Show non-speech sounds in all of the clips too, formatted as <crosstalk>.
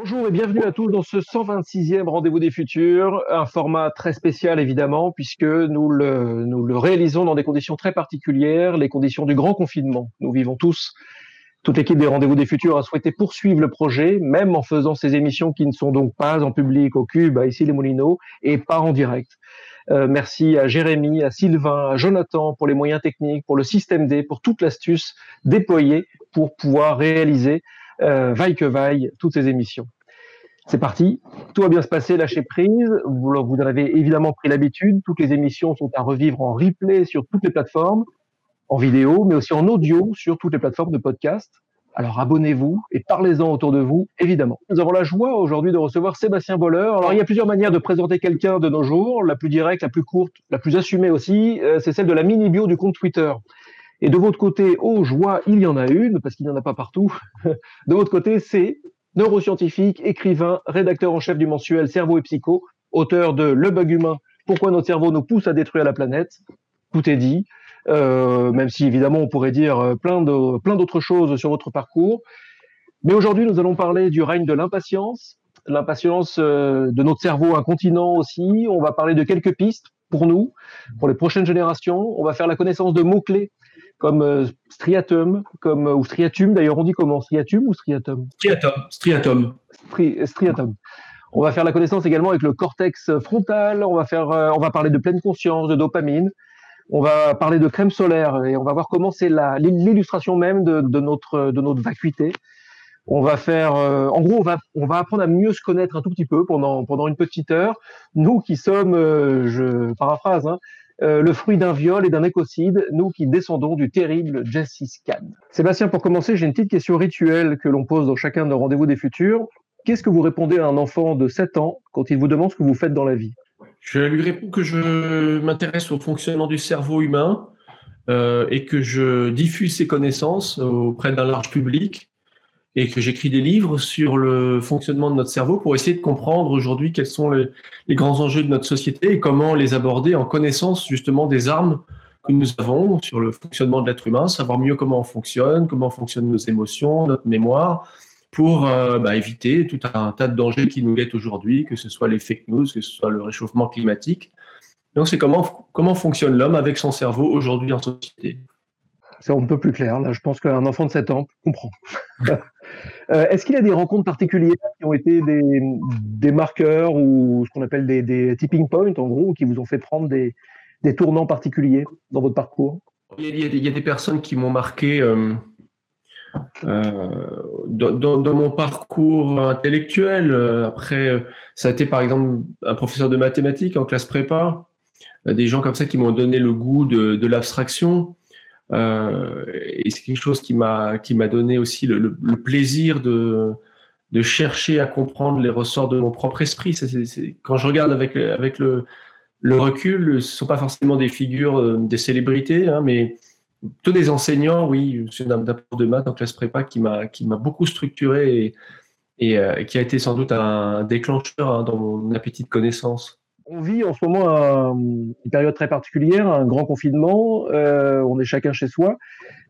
Bonjour et bienvenue à tous dans ce 126e Rendez-vous des Futurs, un format très spécial évidemment puisque nous le, nous le réalisons dans des conditions très particulières, les conditions du grand confinement. Nous vivons tous, toute l'équipe des Rendez-vous des Futurs a souhaité poursuivre le projet, même en faisant ces émissions qui ne sont donc pas en public au Cube, ici les Moulineaux, et pas en direct. Euh, merci à Jérémy, à Sylvain, à Jonathan pour les moyens techniques, pour le système D, pour toute l'astuce déployée pour pouvoir réaliser euh, vaille que vaille, toutes ces émissions. C'est parti, tout va bien se passer, lâchez prise. Vous, vous en avez évidemment pris l'habitude. Toutes les émissions sont à revivre en replay sur toutes les plateformes, en vidéo, mais aussi en audio sur toutes les plateformes de podcast. Alors abonnez-vous et parlez-en autour de vous, évidemment. Nous avons la joie aujourd'hui de recevoir Sébastien Bolleur. Alors il y a plusieurs manières de présenter quelqu'un de nos jours. La plus directe, la plus courte, la plus assumée aussi, euh, c'est celle de la mini-bio du compte Twitter. Et de votre côté, oh joie, il y en a une, parce qu'il n'y en a pas partout. <laughs> de votre côté, c'est neuroscientifique, écrivain, rédacteur en chef du mensuel Cerveau et Psycho, auteur de Le bug humain, pourquoi notre cerveau nous pousse à détruire la planète. Tout est dit, euh, même si évidemment on pourrait dire euh, plein de plein d'autres choses sur votre parcours. Mais aujourd'hui, nous allons parler du règne de l'impatience, l'impatience euh, de notre cerveau incontinent aussi. On va parler de quelques pistes pour nous, pour les prochaines générations. On va faire la connaissance de mots-clés comme euh, striatum, comme, euh, ou striatum, d'ailleurs on dit comment? Striatum ou striatum? Striatum. Striatum. striatum. On va faire la connaissance également avec le cortex frontal, on va, faire, euh, on va parler de pleine conscience, de dopamine, on va parler de crème solaire et on va voir comment c'est l'illustration même de, de, notre, de notre vacuité. On va faire, en gros, on va, on va apprendre à mieux se connaître un tout petit peu pendant, pendant une petite heure. Nous qui sommes, je paraphrase, hein, euh, le fruit d'un viol et d'un écocide, nous qui descendons du terrible Jesse Scan. Sébastien, pour commencer, j'ai une petite question rituelle que l'on pose dans chacun de nos rendez-vous des futurs. Qu'est-ce que vous répondez à un enfant de 7 ans quand il vous demande ce que vous faites dans la vie? Je lui réponds que je m'intéresse au fonctionnement du cerveau humain euh, et que je diffuse ces connaissances auprès d'un large public et que j'écris des livres sur le fonctionnement de notre cerveau pour essayer de comprendre aujourd'hui quels sont les, grands enjeux de notre société et comment les aborder en connaissance justement des armes que nous avons sur le fonctionnement de l'être humain, savoir mieux comment on fonctionne, comment fonctionnent nos émotions, notre mémoire, pour euh, bah, éviter tout un tas de dangers qui nous guettent aujourd'hui, que ce soit les fake news, que ce soit le réchauffement climatique. Donc c'est comment, comment fonctionne l'homme avec son cerveau aujourd'hui en société? C'est un peu plus clair. Là, je pense qu'un enfant de 7 ans comprend. <laughs> Euh, est-ce qu'il y a des rencontres particulières qui ont été des, marqueurs ou ce qu'on appelle des, tipping points, en gros, qui vous ont fait prendre des, tournants particuliers dans votre parcours? Il y, a, des personnes qui m'ont marqué euh, euh, dans, mon parcours intellectuel. Après, ça a été par exemple un professeur de mathématiques en classe prépa, des gens comme ça qui m'ont donné le goût de l'abstraction. Euh, et c'est quelque chose qui m'a qui m'a donné aussi le, plaisir de de chercher à comprendre les ressorts de mon propre esprit. c'est quand je regarde avec avec le recul, ce sont pas forcément des figures, euh, des célébrités, hein, mais tous des enseignants, oui, suis d'un prof de maths en classe prépa qui m'a beaucoup structuré et, et euh, qui a été sans doute un déclencheur hein, dans mon appétit de connaissance on vit en ce moment une période très particulière, un grand confinement, euh, on est chacun chez soi.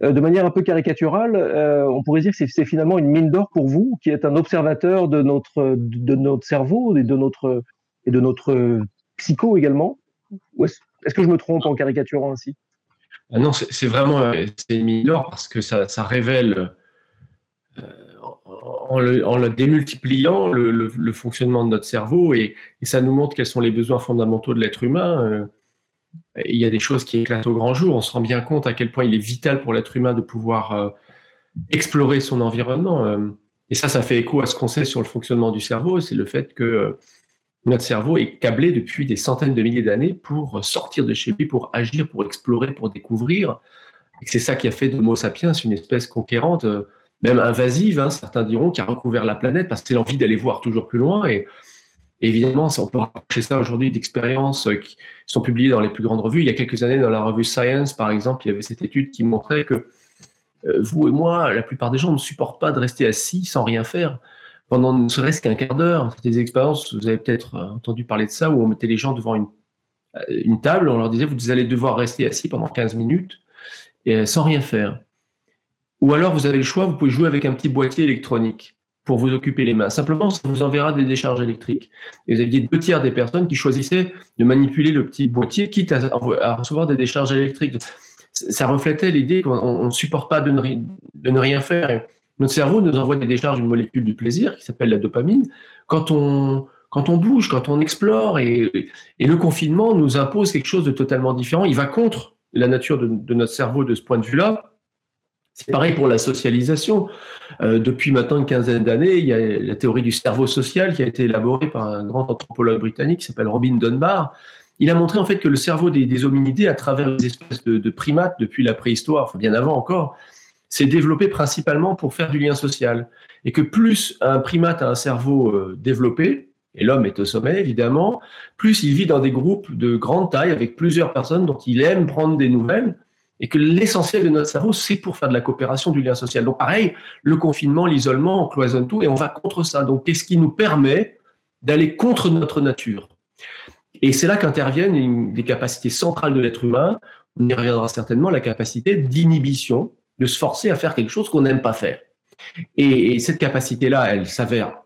Euh, de manière un peu caricaturale, euh, on pourrait dire que c'est finalement une mine d'or pour vous, qui êtes un observateur de notre, de notre cerveau et de notre, et de notre psycho également. Est-ce que je me trompe en caricaturant ainsi? Ah Non, c'est vraiment une mine d'or parce que ça révèle en le, démultipliant le, fonctionnement de notre cerveau et, ça nous montre quels sont les besoins fondamentaux de l'être humain. Euh, il y a des choses qui éclatent au grand jour. On se rend bien compte à quel point il est vital pour l'être humain de pouvoir euh, explorer son environnement. Euh. et ça, ça fait écho à ce qu'on sait sur le fonctionnement du cerveau. C'est le fait que notre cerveau est câblé depuis des centaines de milliers d'années pour sortir de chez lui, pour agir, pour explorer, pour découvrir. Et c'est ça qui a fait de Homo sapiens une espèce conquérante même invasive, hein, certains diront, qui a recouvert la planète parce que c'est l'envie d'aller voir toujours plus loin. Et, évidemment, on peut rapprocher ça aujourd'hui d'expériences euh, qui sont publiées dans les plus grandes revues. Il y a quelques années, dans la revue Science, par exemple, il y avait cette étude qui montrait que euh, vous et moi, la plupart des gens ne supportent pas de rester assis sans rien faire pendant ne serait-ce qu'un quart d'heure. C'est des expériences, vous avez peut-être euh, entendu parler de ça, où on mettait les gens devant une, une table, on leur disait, vous allez devoir rester assis pendant 15 minutes et sans rien faire. Ou alors, vous avez le choix, vous pouvez jouer avec un petit boîtier électronique. pour vous occuper les mains. Simplement, ça vous enverra des décharges électriques. Et vous aviez deux tiers des personnes qui choisissaient de manipuler le petit boîtier, quitte à, recevoir des décharges électriques. Ça reflétait l'idée qu'on ne supporte pas de ne, rien faire. Notre cerveau nous envoie des décharges d'une molécule du plaisir qui s'appelle la dopamine. Quand on, quand on bouge, quand on explore, et, le confinement nous impose quelque chose de totalement différent. Il va contre la nature de notre cerveau de ce point de vue-là. C'est pareil pour la socialisation. Euh, depuis maintenant une quinzaine d'années, il y a la théorie du cerveau social qui a été élaborée par un grand anthropologue britannique qui s'appelle Robin Dunbar. Il a montré en fait que le cerveau des, hominidés, à travers les espèces de, de, primates depuis la préhistoire, enfin bien avant encore, s'est développé principalement pour faire du lien social. Et que plus un primate a un cerveau euh, développé, et l'homme est au sommet évidemment, plus il vit dans des groupes de grande taille avec plusieurs personnes dont il aime prendre des nouvelles, et que l'essentiel de notre cerveau, c'est pour faire de la coopération, du lien social. Donc pareil, le confinement, l'isolement, on cloisonne tout et on va contre ça. Donc qu'est-ce qui nous permet d'aller contre notre nature? Et c'est là qu'interviennent des capacités centrales de l'être humain, on y reviendra certainement, la capacité d'inhibition, de se forcer à faire quelque chose qu'on n'aime pas faire. Et, et cette capacité-là, elle s'avère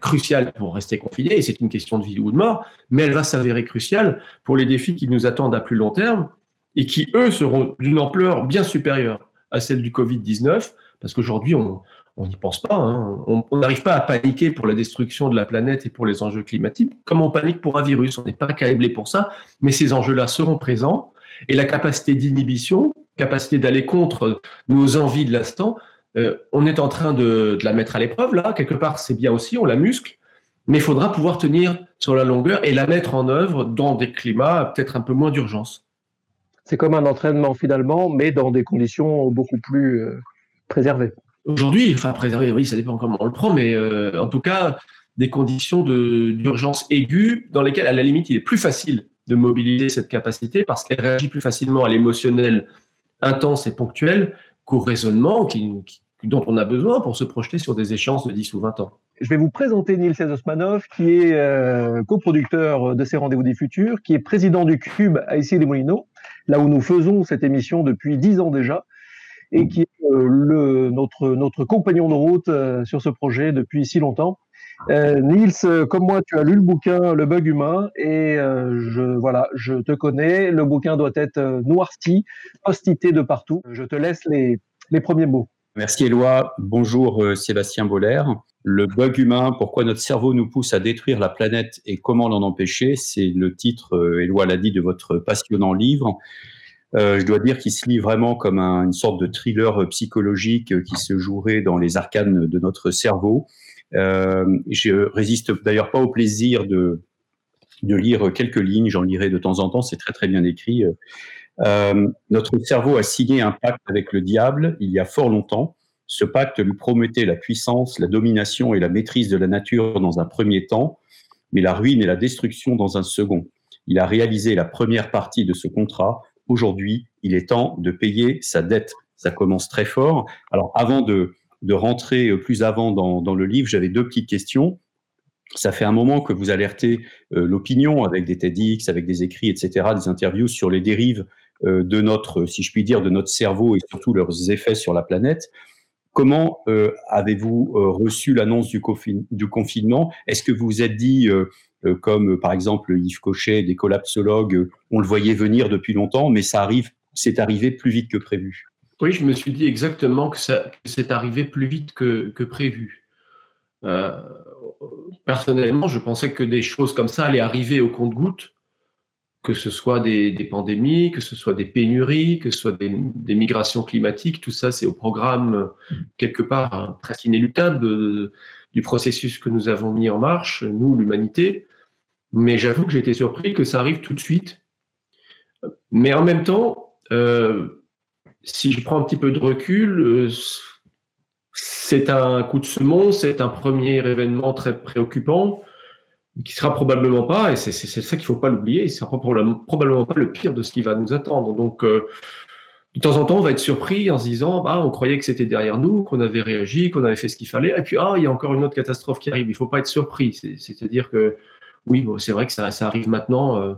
cruciale pour rester confiné, et c'est une question de vie ou de mort, mais elle va s'avérer cruciale pour les défis qui nous attendent à plus long terme, et qui, eux, seront d'une ampleur bien supérieure à celle du Covid-19, parce qu'aujourd'hui, on n'y pense pas. Hein. On n'arrive pas à paniquer pour la destruction de la planète et pour les enjeux climatiques, comme on panique pour un virus. On n'est pas câblé pour ça, mais ces enjeux-là seront présents, et la capacité d'inhibition, capacité d'aller contre nos envies de l'instant, euh, on est en train de, de la mettre à l'épreuve, là, quelque part, c'est bien aussi, on la muscle, mais il faudra pouvoir tenir sur la longueur et la mettre en œuvre dans des climats peut-être un peu moins d'urgence. C'est comme un entraînement finalement, mais dans des conditions beaucoup plus euh, préservées. Aujourd'hui, enfin préservées, oui, ça dépend comment on le prend, mais euh, en tout cas, des conditions d'urgence aiguë dans lesquelles, à la limite, il est plus facile de mobiliser cette capacité parce qu'elle réagit plus facilement à l'émotionnel intense et ponctuel qu'au raisonnement qui, qui, dont on a besoin pour se projeter sur des échéances de 10 ou 20 ans. Je vais vous présenter Nils Osmanov, qui est euh, coproducteur de ces Rendez-vous des Futurs, qui est président du Cube à Issy-les-Moulineaux, là où nous faisons cette émission depuis dix ans déjà, et qui est euh, notre, notre compagnon de route euh, sur ce projet depuis si longtemps. Euh, Nils, comme moi, tu as lu le bouquin Le bug humain et euh, je, voilà, je te connais. Le bouquin doit être noirci, postité de partout. Je te laisse les, les premiers mots. Merci Éloi. Bonjour Sébastien Boller. Le bug humain, pourquoi notre cerveau nous pousse à détruire la planète et comment l'en empêcher, c'est le titre, euh, Éloi l'a dit, de votre passionnant livre. Euh, je dois dire qu'il se lit vraiment comme un, une sorte de thriller psychologique qui se jouerait dans les arcanes de notre cerveau. Euh, je résiste d'ailleurs pas au plaisir de, lire quelques lignes, j'en lirai de temps en temps, c'est très très bien écrit. Euh, notre cerveau a signé un pacte avec le diable il y a fort longtemps. Ce pacte lui promettait la puissance, la domination et la maîtrise de la nature dans un premier temps, mais la ruine et la destruction dans un second. Il a réalisé la première partie de ce contrat. Aujourd'hui, il est temps de payer sa dette. Ça commence très fort. Alors, avant de, de rentrer plus avant dans, dans le livre, j'avais deux petites questions. Ça fait un moment que vous alertez euh, l'opinion avec des TEDx, avec des écrits, etc., des interviews sur les dérives euh, de notre, si je puis dire, de notre cerveau et surtout leurs effets sur la planète. Comment euh, avez-vous euh, reçu l'annonce du, confinement? Est-ce que vous vous êtes dit, euh, comme par exemple Yves Cochet, des collapsologues, on le voyait venir depuis longtemps, mais ça arrive, c'est arrivé plus vite que prévu? Oui, je me suis dit exactement que c'est arrivé plus vite que, que prévu. personnellement, je pensais que des choses comme ça allaient arriver au compte-gouttes que ce soit des, pandémies, que ce soit des pénuries, que ce soit des, migrations climatiques, tout ça, c'est au programme, quelque part, hein, presque inéluctable de, du processus que nous avons mis en marche, nous, l'humanité. Mais j'avoue que j'ai été surpris que ça arrive tout de suite. Mais en même temps, euh, si je prends un petit peu de recul, euh, c'est un coup de semonce, c'est un premier événement très préoccupant qui sera probablement pas, et c'est ça qu'il faut pas l'oublier, il sera probablement pas le pire de ce qui va nous attendre. Donc, euh, de temps en temps, on va être surpris en se disant, bah, on croyait que c'était derrière nous, qu'on avait réagi, qu'on avait fait ce qu'il fallait, et puis, ah, il y a encore une autre catastrophe qui arrive. Il faut pas être surpris. C'est-à-dire que, oui, c'est vrai que ça, ça, arrive maintenant, euh,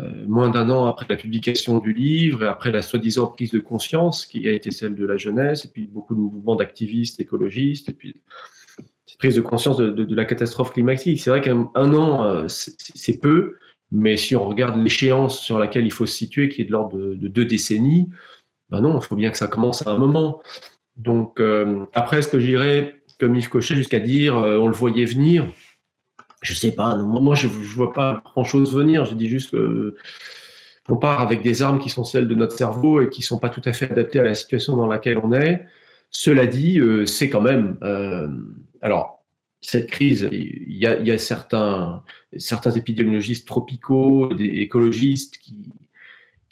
euh, moins d'un an après la publication du livre, et après la soi-disant prise de conscience qui a été celle de la jeunesse, et puis beaucoup de mouvements d'activistes écologistes, et puis cette prise de conscience de, la catastrophe climatique. C'est vrai qu'un an, euh, c'est peu, mais si on regarde l'échéance sur laquelle il faut se situer, qui est de l'ordre de, deux décennies, ben non, il faut bien que ça commence à un moment. Donc, euh, après, ce que j'irais, comme Yves Cochet, jusqu'à dire, euh, on le voyait venir, je sais pas, moi, je ne vois pas grand-chose venir. Je dis juste qu'on part avec des armes qui sont celles de notre cerveau et qui ne sont pas tout à fait adaptées à la situation dans laquelle on est. Cela dit, c'est quand même. Alors, cette crise, il y a, certains, épidémiologistes tropicaux, des écologistes qui,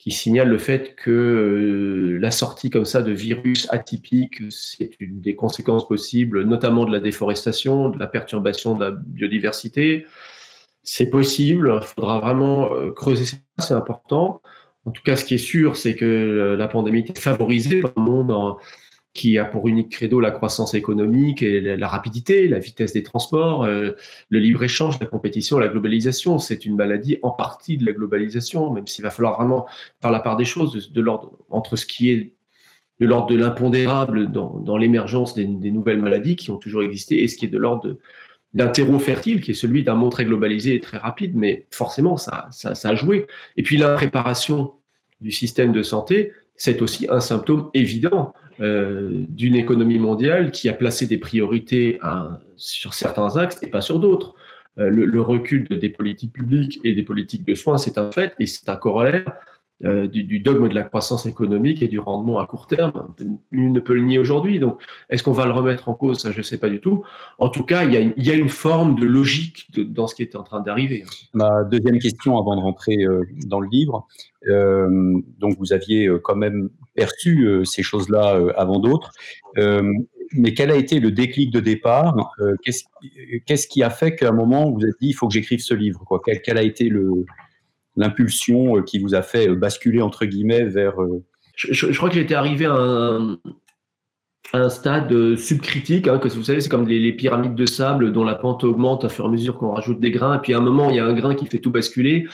qui signalent le fait que euh, la sortie comme ça de virus atypiques, c'est une des conséquences possibles, notamment de la déforestation, de la perturbation de la biodiversité. C'est possible, il faudra vraiment euh, creuser ça, c'est important. En tout cas, ce qui est sûr, c'est que euh, la pandémie est favorisée par le monde qui a pour unique credo la croissance économique et la, rapidité, la vitesse des transports, euh, le libre-échange, la compétition, la globalisation. C'est une maladie en partie de la globalisation, même s'il va falloir vraiment faire la part des choses de, l'ordre entre ce qui est de l'ordre de l'impondérable dans, l'émergence des, nouvelles maladies qui ont toujours existé et ce qui est de l'ordre d'un terreau fertile qui est celui d'un monde très globalisé et très rapide, mais forcément ça, ça, a joué. Et puis la préparation du système de santé, c'est aussi un symptôme évident d'une économie mondiale qui a placé des priorités sur certains axes et pas sur d'autres. Euh, le, recul des politiques publiques et des politiques de soins, c'est un fait et c'est un corollaire euh, du, dogme de la croissance économique et du rendement à court terme. Nul ne peut le nier aujourd'hui. Donc, est-ce qu'on va le remettre en cause? Je ne sais pas du tout. En tout cas, il y a, une forme de logique dans ce qui est en train d'arriver. Ma deuxième question avant de rentrer dans le livre. donc, vous aviez quand même perçu euh, ces choses-là euh, avant d'autres. Euh, mais quel a été le déclic de départ? Qu'est-ce qui a fait qu'à un moment, vous êtes dit, il faut que j'écrive ce livre quel, a été l'impulsion qui vous a fait basculer, entre guillemets, vers... Je, crois que j'étais arrivé à un, stade subcritique, hein, que vous savez, c'est comme les, pyramides de sable dont la pente augmente à fur et à mesure qu'on rajoute des grains. Et puis à un moment, il y a un grain qui fait tout basculer.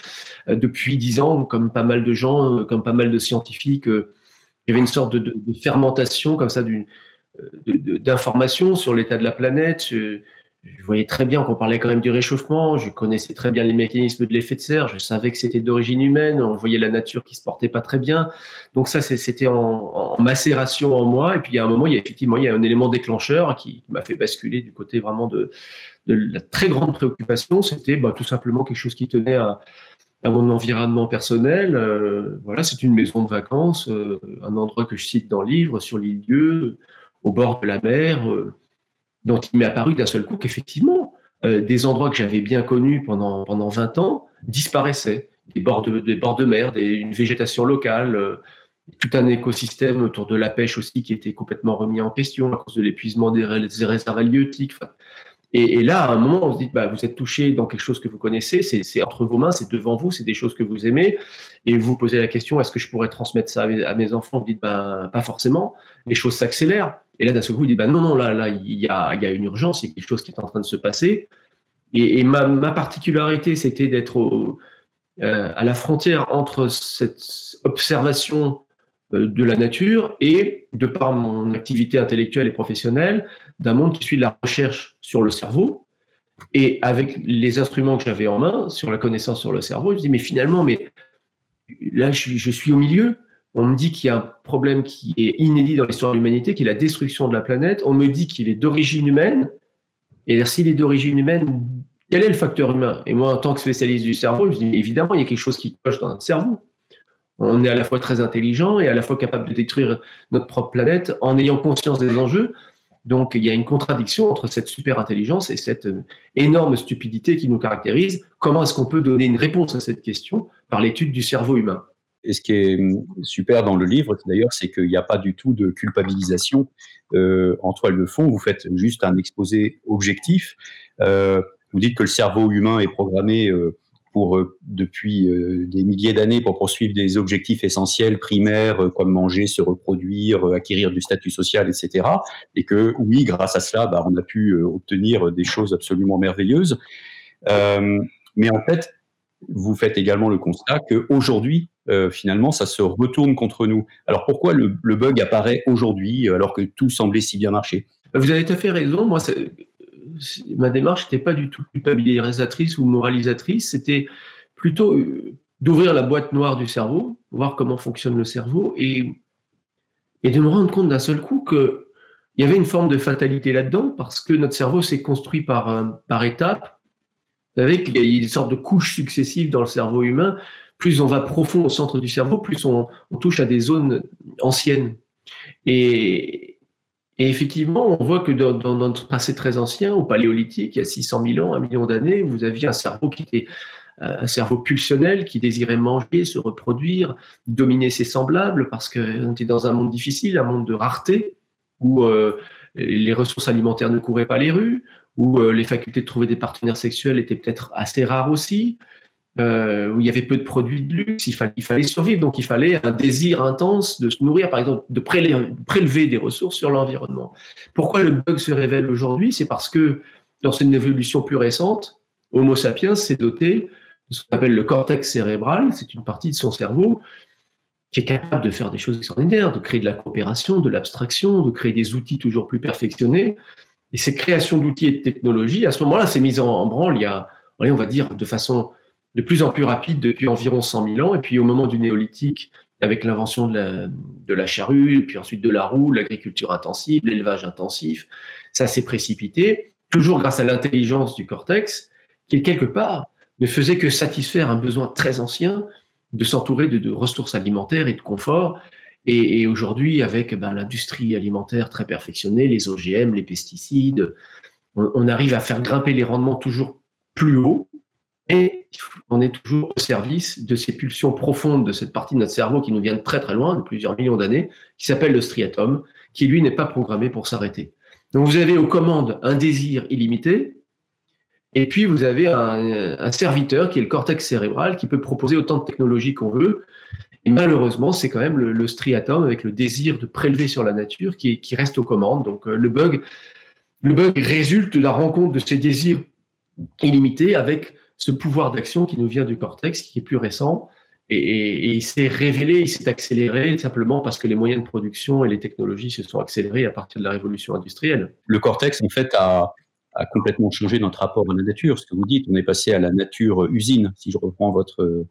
depuis dix ans, comme pas mal de gens, comme pas mal de scientifiques, il y avait une sorte de, fermentation comme ça d'informations sur l'état de la planète. Je, voyais très bien qu'on parlait quand même du réchauffement. Je connaissais très bien les mécanismes de l'effet de serre. Je savais que c'était d'origine humaine. On voyait la nature qui se portait pas très bien. Donc ça, c'était en, macération en moi. Et puis a un moment, il y a effectivement il y a un élément déclencheur qui, m'a fait basculer du côté vraiment de, la très grande préoccupation. C'était bah, tout simplement quelque chose qui tenait à à mon environnement personnel. Euh, voilà, c'est une maison de vacances, euh, un endroit que je cite dans le livre, sur l'île Dieu, au bord de la mer, euh, dont il m'est apparu d'un seul coup qu'effectivement, des endroits que j'avais bien connus pendant, pendant 20 ans disparaissaient. Des bords de, des bords de mer, des, une végétation locale, tout un écosystème autour de la pêche aussi qui était complètement remis en question à cause de l'épuisement des, réserves halieutiques. Et, là, à un moment, on se dit, bah, vous êtes touché dans quelque chose que vous connaissez, c'est entre vos mains, c'est devant vous, c'est des choses que vous aimez, et vous posez la question, est-ce que je pourrais transmettre ça à mes, enfants? Vous dites, bah, pas forcément, les choses s'accélèrent. Et là, d'un seul coup, vous dites, bah, non, non, là, là, il y a, y a une urgence, il y a quelque chose qui est en train de se passer. Et, ma, ma, particularité, c'était d'être euh, à la frontière entre cette observation euh, de la nature et, de par mon activité intellectuelle et professionnelle, d'un monde qui suit la recherche sur le cerveau. Et avec les instruments que j'avais en main, sur la connaissance sur le cerveau, je me dis, mais finalement, mais là, je, suis au milieu. On me dit qu'il y a un problème qui est inédit dans l'histoire de l'humanité, qui est la destruction de la planète. On me dit qu'il est d'origine humaine. Et s'il est d'origine humaine, quel est le facteur humain? Et moi, en tant que spécialiste du cerveau, je dis, évidemment, il y a quelque chose qui cloche dans notre cerveau on est à la fois très intelligent et à la fois capable de détruire notre propre planète en ayant conscience des enjeux. Donc il y a une contradiction entre cette super intelligence et cette euh, énorme stupidité qui nous caractérise. Comment est-ce qu'on peut donner une réponse à cette question par l'étude du cerveau humain? Et ce qui est hum, super dans le livre, d'ailleurs, c'est qu'il n'y a pas du tout de culpabilisation euh, en toile de fond. Vous faites juste un exposé objectif. Euh, vous dites que le cerveau humain est programmé pour euh, depuis euh, des milliers d'années pour poursuivre des objectifs essentiels primaires euh, comme manger, se reproduire, acquérir du statut social, etc. Et que oui, grâce à cela, bah, on a pu obtenir des choses absolument merveilleuses. mais en fait, vous faites également le constat qu'aujourd'hui, finalement, ça se retourne contre nous. Alors pourquoi le, bug apparaît aujourd'hui alors que tout semblait si bien marcher? Vous avez tout à fait raison. Moi, ma démarche n'était pas du tout culpabilisatrice ou moralisatrice, c'était plutôt euh, d'ouvrir la boîte noire du cerveau, voir comment fonctionne le cerveau et, de me rendre compte d'un seul coup qu'il y avait une forme de fatalité là-dedans parce que notre cerveau s'est construit par, euh, par étapes. Vous savez qu'il y a une sorte de couches successives dans le cerveau humain. Plus on va profond au centre du cerveau, plus on, touche à des zones anciennes. Et, effectivement, on voit que dans, notre passé très ancien, au paléolithique, il y a 600 000 ans, un million d'années, vous aviez un cerveau qui était un cerveau pulsionnel qui désirait manger, se reproduire, dominer ses semblables, parce qu'on était dans un monde difficile, un monde de rareté, où euh, les ressources alimentaires ne couraient pas les rues, où euh, les facultés de trouver des partenaires sexuels étaient peut-être assez rares aussi, euh, où il y avait peu de produits de luxe, il fallait, survivre, donc il fallait un désir intense de se nourrir, par exemple, de prélever, des ressources sur l'environnement. Pourquoi le bug se révèle aujourd'hui? C'est parce que dans une évolution plus récente, Homo sapiens s'est doté de ce qu'on appelle le cortex cérébral, c'est une partie de son cerveau qui est capable de faire des choses extraordinaires, de créer de la coopération, de l'abstraction, de créer des outils toujours plus perfectionnés. Et ces créations d'outils et de technologies, à ce moment-là, c'est mis en, branle on va dire, de façon de plus en plus rapide depuis environ 100 000 ans. Et puis au moment du néolithique, avec l'invention de la, de la charrue, puis ensuite de la roue, l'agriculture intensive, l'élevage intensif, ça s'est précipité, toujours grâce à l'intelligence du cortex, qui quelque part ne faisait que satisfaire un besoin très ancien de s'entourer de, ressources alimentaires et de confort. Et, aujourd'hui, avec ben, l'industrie alimentaire très perfectionnée, les OGM, les pesticides, on arrive à faire grimper les rendements toujours plus haut et on est toujours au service de ces pulsions profondes de cette partie de notre cerveau qui nous vient de très très loin, de plusieurs millions d'années, qui s'appelle le striatum, qui lui n'est pas programmé pour s'arrêter. Donc vous avez aux commandes un désir illimité, et puis vous avez un, serviteur qui est le cortex cérébral, qui peut proposer autant de technologies qu'on veut. Et malheureusement, c'est quand même le, striatum avec le désir de prélever sur la nature qui, reste aux commandes. Donc euh, le bug résulte de la rencontre de ces désirs illimités avec ce pouvoir d'action qui nous vient du cortex, qui est plus récent, et, il s'est révélé, il s'est accéléré simplement parce que les moyens de production et les technologies se sont accélérés à partir de la révolution industrielle. Le cortex, en fait, a, complètement changé notre rapport à la nature. Ce que vous dites, on est passé à la nature usine, si je reprends votre euh,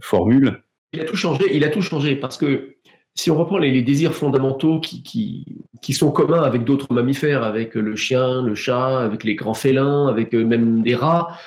formule. Il a tout changé, il a tout changé parce que si on reprend les, désirs fondamentaux qui, qui, qui, sont communs avec d'autres mammifères, avec le chien, le chat, avec les grands félins, avec euh, même les rats,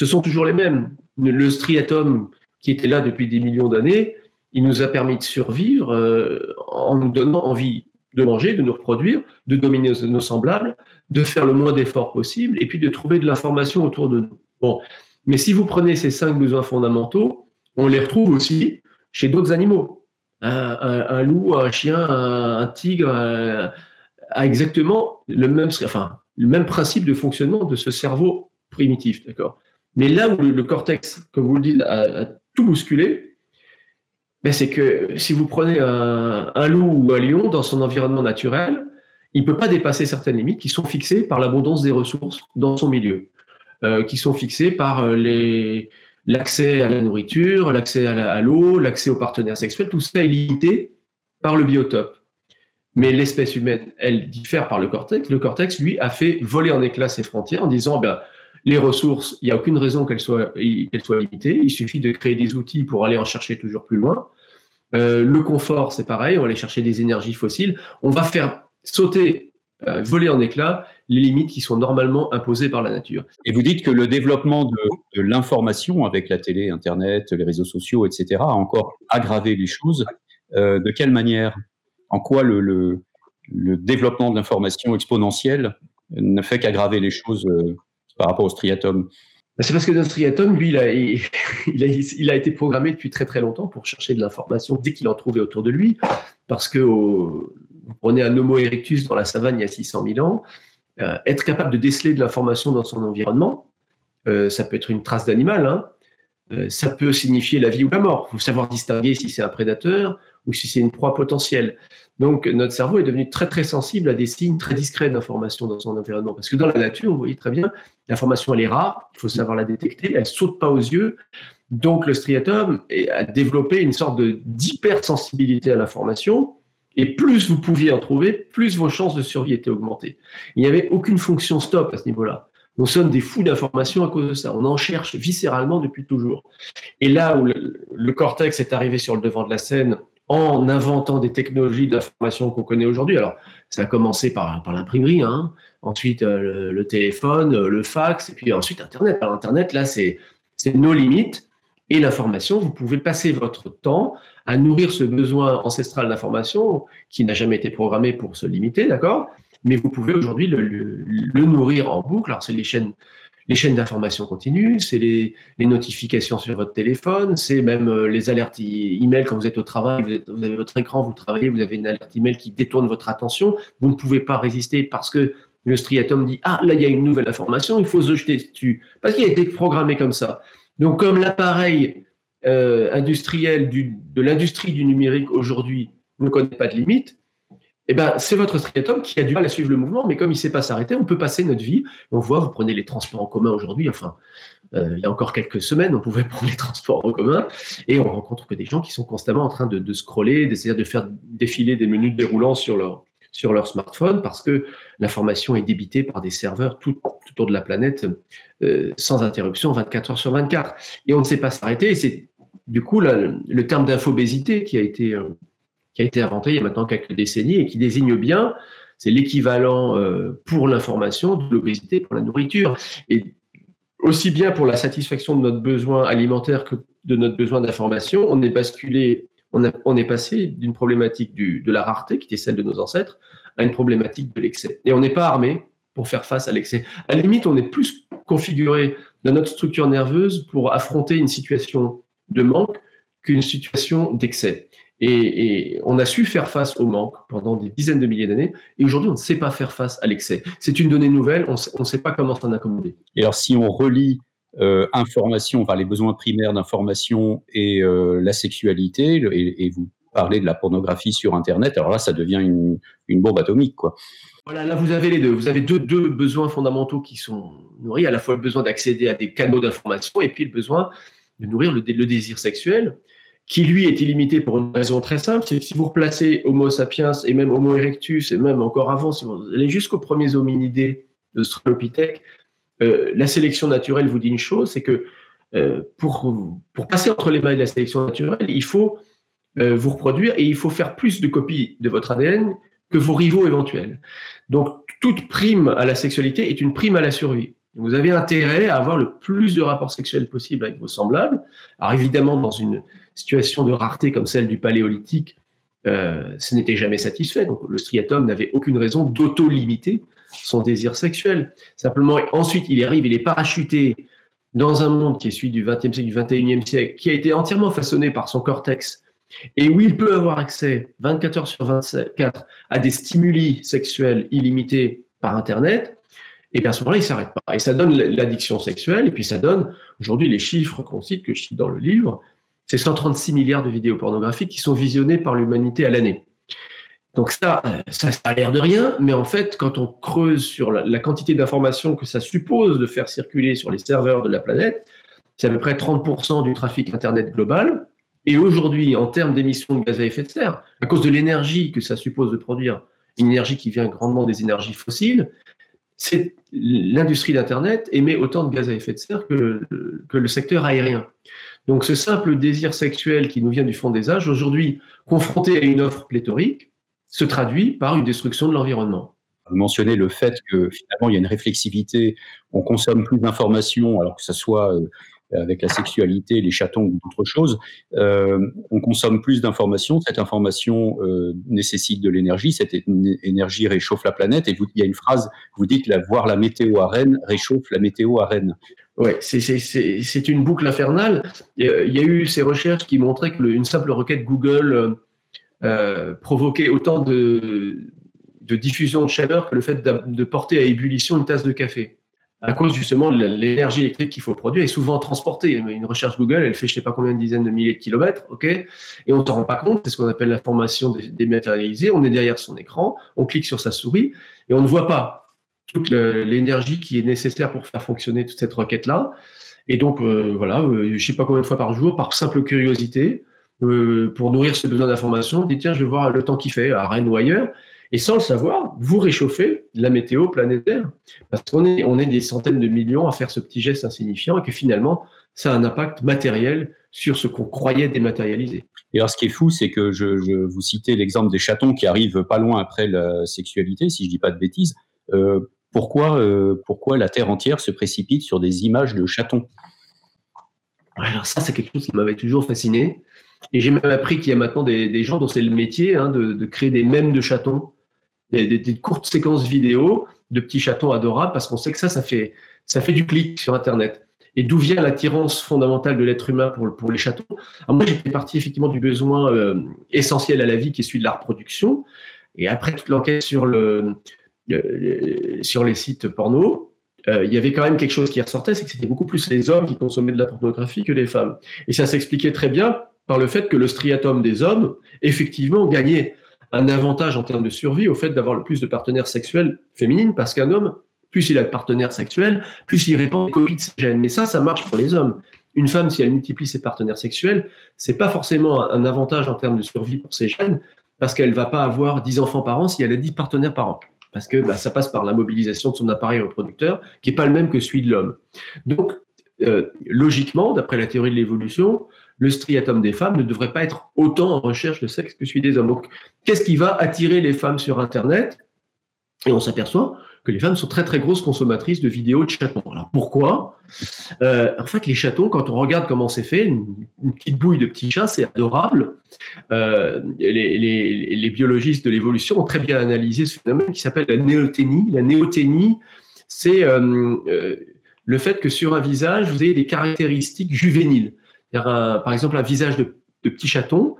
ce sont toujours les mêmes. Le striatum qui était là depuis des millions d'années, il nous a permis de survivre euh, en nous donnant envie de manger, de nous reproduire, de dominer nos, semblables, de faire le moins d'efforts possible et puis de trouver de l'information autour de nous. Bon, mais si vous prenez ces cinq besoins fondamentaux, on les retrouve aussi chez d'autres animaux. Un, loup, un chien, un, tigre a exactement le même, enfin, le même principe de fonctionnement de ce cerveau primitif, d'accord? Mais là où le, cortex, comme vous le dites, a, tout bousculé, ben c'est que si vous prenez un, loup ou un lion dans son environnement naturel, il ne peut pas dépasser certaines limites qui sont fixées par l'abondance des ressources dans son milieu, euh, qui sont fixées par euh, l'accès à la nourriture, l'accès à l'eau, l'accès aux partenaires sexuels, tout ça est limité par le biotope. Mais l'espèce humaine, elle diffère par le cortex. Le cortex, lui, a fait voler en éclats ses frontières en disant, ben, les ressources, il n'y a aucune raison qu'elles soient, limitées. Il suffit de créer des outils pour aller en chercher toujours plus loin. Euh, le confort, c'est pareil. On va aller chercher des énergies fossiles. On va faire sauter, euh, voler en éclats les limites qui sont normalement imposées par la nature. Et vous dites que le développement de, l'information avec la télé, Internet, les réseaux sociaux, etc., a encore aggravé les choses. Euh, de quelle manière? En quoi le développement de l'information exponentielle ne fait qu'aggraver les choses par rapport au striatum bah, c'est parce que notre striatum, lui, <laughs> il a, il, a, été programmé depuis très très longtemps pour chercher de l'information dès qu'il en trouvait autour de lui. Parce que vous prenez un Homo erectus dans la savane il y a 600 000 ans, euh, être capable de déceler de l'information dans son environnement, euh, ça peut être une trace d'animal, hein, euh, ça peut signifier la vie ou la mort. Il faut savoir distinguer si c'est un prédateur ou si c'est une proie potentielle. Donc, notre cerveau est devenu très, très sensible à des signes très discrets d'information dans son environnement. Parce que dans la nature, vous voyez très bien, l'information, elle est rare, il faut savoir la détecter, elle saute pas aux yeux. Donc, le striatum a développé une sorte d'hypersensibilité à l'information. Et plus vous pouviez en trouver, plus vos chances de survie étaient augmentées. Il n'y avait aucune fonction stop à ce niveau-là. nous sommes des fous d'informations à cause de ça. On en cherche viscéralement depuis toujours. Et là où le, cortex est arrivé sur le devant de la scène en inventant des technologies d'information qu'on connaît aujourd'hui. Alors, ça a commencé par, par l'imprimerie, hein. Ensuite euh, le, téléphone, euh, le fax, et puis ensuite Internet. Alors, Internet, là, c'est nos limites. Et l'information, vous pouvez passer votre temps à nourrir ce besoin ancestral d'information qui n'a jamais été programmé pour se limiter, d'accord? Mais vous pouvez aujourd'hui le, nourrir en boucle. Alors, c'est les chaînes, les chaînes d'information continues, c'est les, notifications sur votre téléphone, c'est même euh, les alertes email quand vous êtes au travail, vous, avez votre écran, vous travaillez, vous avez une alerte email qui détourne votre attention. Vous ne pouvez pas résister parce que le striatum dit Ah, là, il y a une nouvelle information, il faut se jeter dessus. Parce qu'il a été programmé comme ça. Donc, comme l'appareil euh, industriel de l'industrie du numérique aujourd'hui ne connaît pas de limite, eh ben, c'est votre striatum qui a du mal à suivre le mouvement, mais comme il ne sait pas s'arrêter, on peut passer notre vie. On voit, vous prenez les transports en commun aujourd'hui, enfin, euh, il y a encore quelques semaines, on pouvait <laughs> prendre les transports en commun, et on rencontre que des gens qui sont constamment en train de, scroller, d'essayer de faire défiler des menus déroulants sur leur, sur leur smartphone, parce que l'information est débitée par des serveurs tout, autour de la planète, euh, sans interruption, 24 heures sur 24. Et on ne sait pas s'arrêter, c'est du coup le, terme d'infobésité qui a été... Euh, qui a été inventé il y a maintenant quelques décennies et qui désigne bien, c'est l'équivalent euh, pour l'information de l'obésité pour la nourriture. Et aussi bien pour la satisfaction de notre besoin alimentaire que de notre besoin d'information, on est basculé, on, est passé d'une problématique de la rareté, qui était celle de nos ancêtres, à une problématique de l'excès. Et on n'est pas armé pour faire face à l'excès. À la limite, on est plus configuré dans notre structure nerveuse pour affronter une situation de manque qu'une situation d'excès. Et, on a su faire face au manque pendant des dizaines de milliers d'années. Et aujourd'hui, on ne sait pas faire face à l'excès. C'est une donnée nouvelle, on ne sait pas comment s'en accommoder. Et alors, si on relie euh, information, enfin les besoins primaires d'information et euh, la sexualité, et, vous parlez de la pornographie sur Internet, alors là, ça devient une, bombe atomique, quoi. Voilà, là, vous avez les deux. Vous avez deux, besoins fondamentaux qui sont nourris, à la fois le besoin d'accéder à des canaux d'information et puis le besoin de nourrir le, désir sexuel qui lui est illimité pour une raison très simple, c'est si vous replacez Homo sapiens et même Homo erectus et même encore avant, si vous allez jusqu'aux premiers hominidés de euh, la sélection naturelle vous dit une chose, c'est que euh, pour, passer entre les mains de la sélection naturelle, il faut euh, vous reproduire et il faut faire plus de copies de votre ADN que vos rivaux éventuels. Donc toute prime à la sexualité est une prime à la survie. Vous avez intérêt à avoir le plus de rapports sexuels possible avec vos semblables. Alors évidemment, dans une situation de rareté comme celle du paléolithique, ce n'était jamais satisfait. Donc le striatum n'avait aucune raison d'auto-limiter son désir sexuel. Simplement, ensuite, il arrive, il est parachuté dans un monde qui est celui du XXe siècle, du XXIe siècle, qui a été entièrement façonné par son cortex, et où il peut avoir accès 24 heures sur 24 à des stimuli sexuels illimités par Internet, et bien à ce moment-là, il ne s'arrête pas. Et ça donne l'addiction sexuelle, et puis ça donne, aujourd'hui, les chiffres qu'on cite, que je cite dans le livre, c'est 136 milliards de vidéos pornographiques qui sont visionnées par l'humanité à l'année. Donc ça, ça, a l'air de rien, mais en fait, quand on creuse sur la, quantité d'informations que ça suppose de faire circuler sur les serveurs de la planète, c'est à peu près 30% du trafic Internet global. Et aujourd'hui, en termes d'émissions de gaz à effet de serre, à cause de l'énergie que ça suppose de produire, une énergie qui vient grandement des énergies fossiles, c'est l'industrie d'Internet émet autant de gaz à effet de serre que, que le secteur aérien. Donc ce simple désir sexuel qui nous vient du fond des âges, aujourd'hui confronté à une offre pléthorique, se traduit par une destruction de l'environnement. Vous mentionnez le fait que finalement il y a une réflexivité, on consomme plus d'informations, alors que ce soit euh, avec la sexualité, les chatons ou d'autres choses, euh, on consomme plus d'informations. Cette information euh, nécessite de l'énergie. Cette énergie réchauffe la planète. Et vous, il y a une phrase, vous dites la, voir la météo à Rennes réchauffe la météo à Rennes. Oui, c'est une boucle infernale. Il y a eu ces recherches qui montraient qu'une simple requête Google euh, provoquait autant de, diffusion de chaleur que le fait de porter à ébullition une tasse de café à cause justement de l'énergie électrique qu'il faut produire est souvent transportée. Une recherche Google, elle fait je sais pas combien de dizaines de milliers de kilomètres, ok, et on ne s'en rend pas compte. C'est ce qu'on appelle l'information dématérialisée. On est derrière son écran, on clique sur sa souris et on ne voit pas toute l'énergie qui est nécessaire pour faire fonctionner toute cette requête là. Et donc euh, voilà, euh, je sais pas combien de fois par jour, par simple curiosité, euh, pour nourrir ce besoin d'information, on dit tiens, je vais voir le temps qu'il fait à Rennes ou ailleurs. Et sans le savoir, vous réchauffez la météo planétaire. Parce qu'on est, on est des centaines de millions à faire ce petit geste insignifiant et que finalement, ça a un impact matériel sur ce qu'on croyait dématérialiser. Et alors, ce qui est fou, c'est que je, vous citais l'exemple des chatons qui arrivent pas loin après la sexualité, si je dis pas de bêtises. Euh, pourquoi, euh, pourquoi la Terre entière se précipite sur des images de chatons? Alors ça, c'est quelque chose qui m'avait toujours fasciné. Et j'ai même appris qu'il y a maintenant des, gens dont c'est le métier hein, de, créer des mèmes de chatons, des, courtes séquences vidéo de petits chatons adorables, parce qu'on sait que ça, ça fait, ça fait du clic sur Internet. Et d'où vient l'attirance fondamentale de l'être humain pour, pour les chatons? Alors Moi, j'étais parti effectivement du besoin euh, essentiel à la vie qui est celui de la reproduction. Et après toute l'enquête sur, le, sur les sites porno, euh, il y avait quand même quelque chose qui ressortait, c'est que c'était beaucoup plus les hommes qui consommaient de la pornographie que les femmes. Et ça s'expliquait très bien par le fait que le striatum des hommes, effectivement, gagnait un avantage en termes de survie au fait d'avoir le plus de partenaires sexuels féminines, parce qu'un homme, plus il a de partenaires sexuels, plus il répand des copies de ses gènes. Mais ça, ça marche pour les hommes. Une femme, si elle multiplie ses partenaires sexuels, c'est pas forcément un avantage en termes de survie pour ses gènes, parce qu'elle va pas avoir 10 enfants par an si elle a 10 partenaires par an. Parce que bah, ça passe par la mobilisation de son appareil reproducteur, qui n'est pas le même que celui de l'homme. Donc, euh, logiquement, d'après la théorie de l'évolution, le striatum des femmes ne devrait pas être autant en recherche de sexe que celui des hommes. Qu'est-ce qui va attirer les femmes sur Internet? Et on s'aperçoit que les femmes sont très très grosses consommatrices de vidéos de chatons. Alors pourquoi? Euh, En fait, les chatons, quand on regarde comment c'est fait, une, petite bouille de petits chats, c'est adorable. Euh, les, biologistes de l'évolution ont très bien analysé ce phénomène qui s'appelle la néoténie. La néoténie, c'est euh, le fait que sur un visage, vous avez des caractéristiques juvéniles par exemple, un visage de, petit chaton,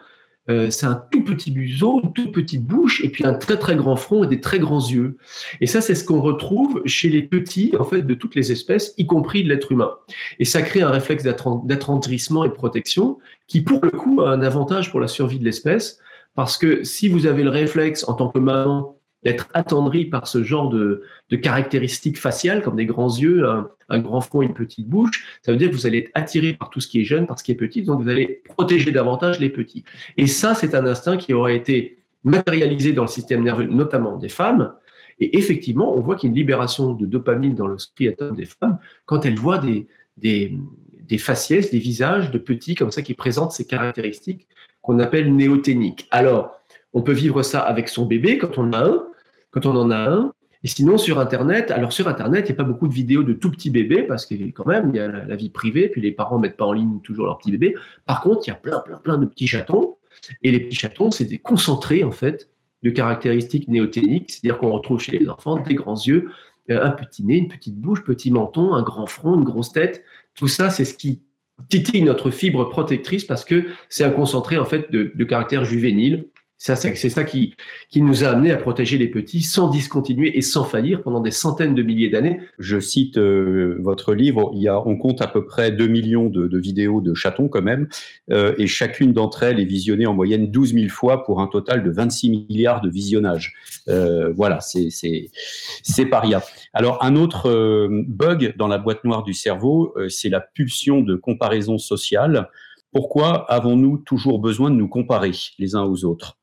euh, c'est un tout petit museau, une toute petite bouche, et puis un très très grand front et des très grands yeux. Et ça, c'est ce qu'on retrouve chez les petits, en fait, de toutes les espèces, y compris de l'être humain. Et ça crée un réflexe d'attendrissement et de protection qui, pour le coup, a un avantage pour la survie de l'espèce, parce que si vous avez le réflexe en tant que maman d'être attendri par ce genre de, caractéristiques faciales, comme des grands yeux, un, grand front, une petite bouche, ça veut dire que vous allez être attiré par tout ce qui est jeune, par ce qui est petit, donc vous allez protéger davantage les petits. Et ça, c'est un instinct qui aurait été matérialisé dans le système nerveux, notamment des femmes. Et effectivement, on voit qu'il y a une libération de dopamine dans le striatum des femmes quand elles voient des, des, des faciès, des visages de petits comme ça qui présentent ces caractéristiques qu'on appelle néoténiques. Alors, on peut vivre ça avec son bébé quand on a un, quand on en a un. Et sinon, sur Internet, alors sur Internet, il n'y a pas beaucoup de vidéos de tout petits bébés parce que quand même, il y a la, vie privée, puis les parents ne mettent pas en ligne toujours leurs petits bébés. Par contre, il y a plein, plein, plein de petits chatons. Et les petits chatons, c'est des concentrés, en fait, de caractéristiques néoténiques, c'est-à-dire qu'on retrouve chez les enfants des grands yeux, euh, un petit nez, une petite bouche, petit menton, un grand front, une grosse tête. Tout ça, c'est ce qui titille notre fibre protectrice parce que c'est un concentré, en fait, de, de caractère juvénile c'est ça qui, qui nous a amené à protéger les petits sans discontinuer et sans faillir pendant des centaines de milliers d'années. Je cite euh, votre livre, il y a, on compte à peu près 2 millions de, vidéos de chatons quand même, euh, et chacune d'entre elles est visionnée en moyenne 12 000 fois pour un total de 26 milliards de visionnages. Euh, voilà, c'est paria. Alors un autre bug dans la boîte noire du cerveau, c'est la pulsion de comparaison sociale. Pourquoi avons-nous toujours besoin de nous comparer les uns aux autres?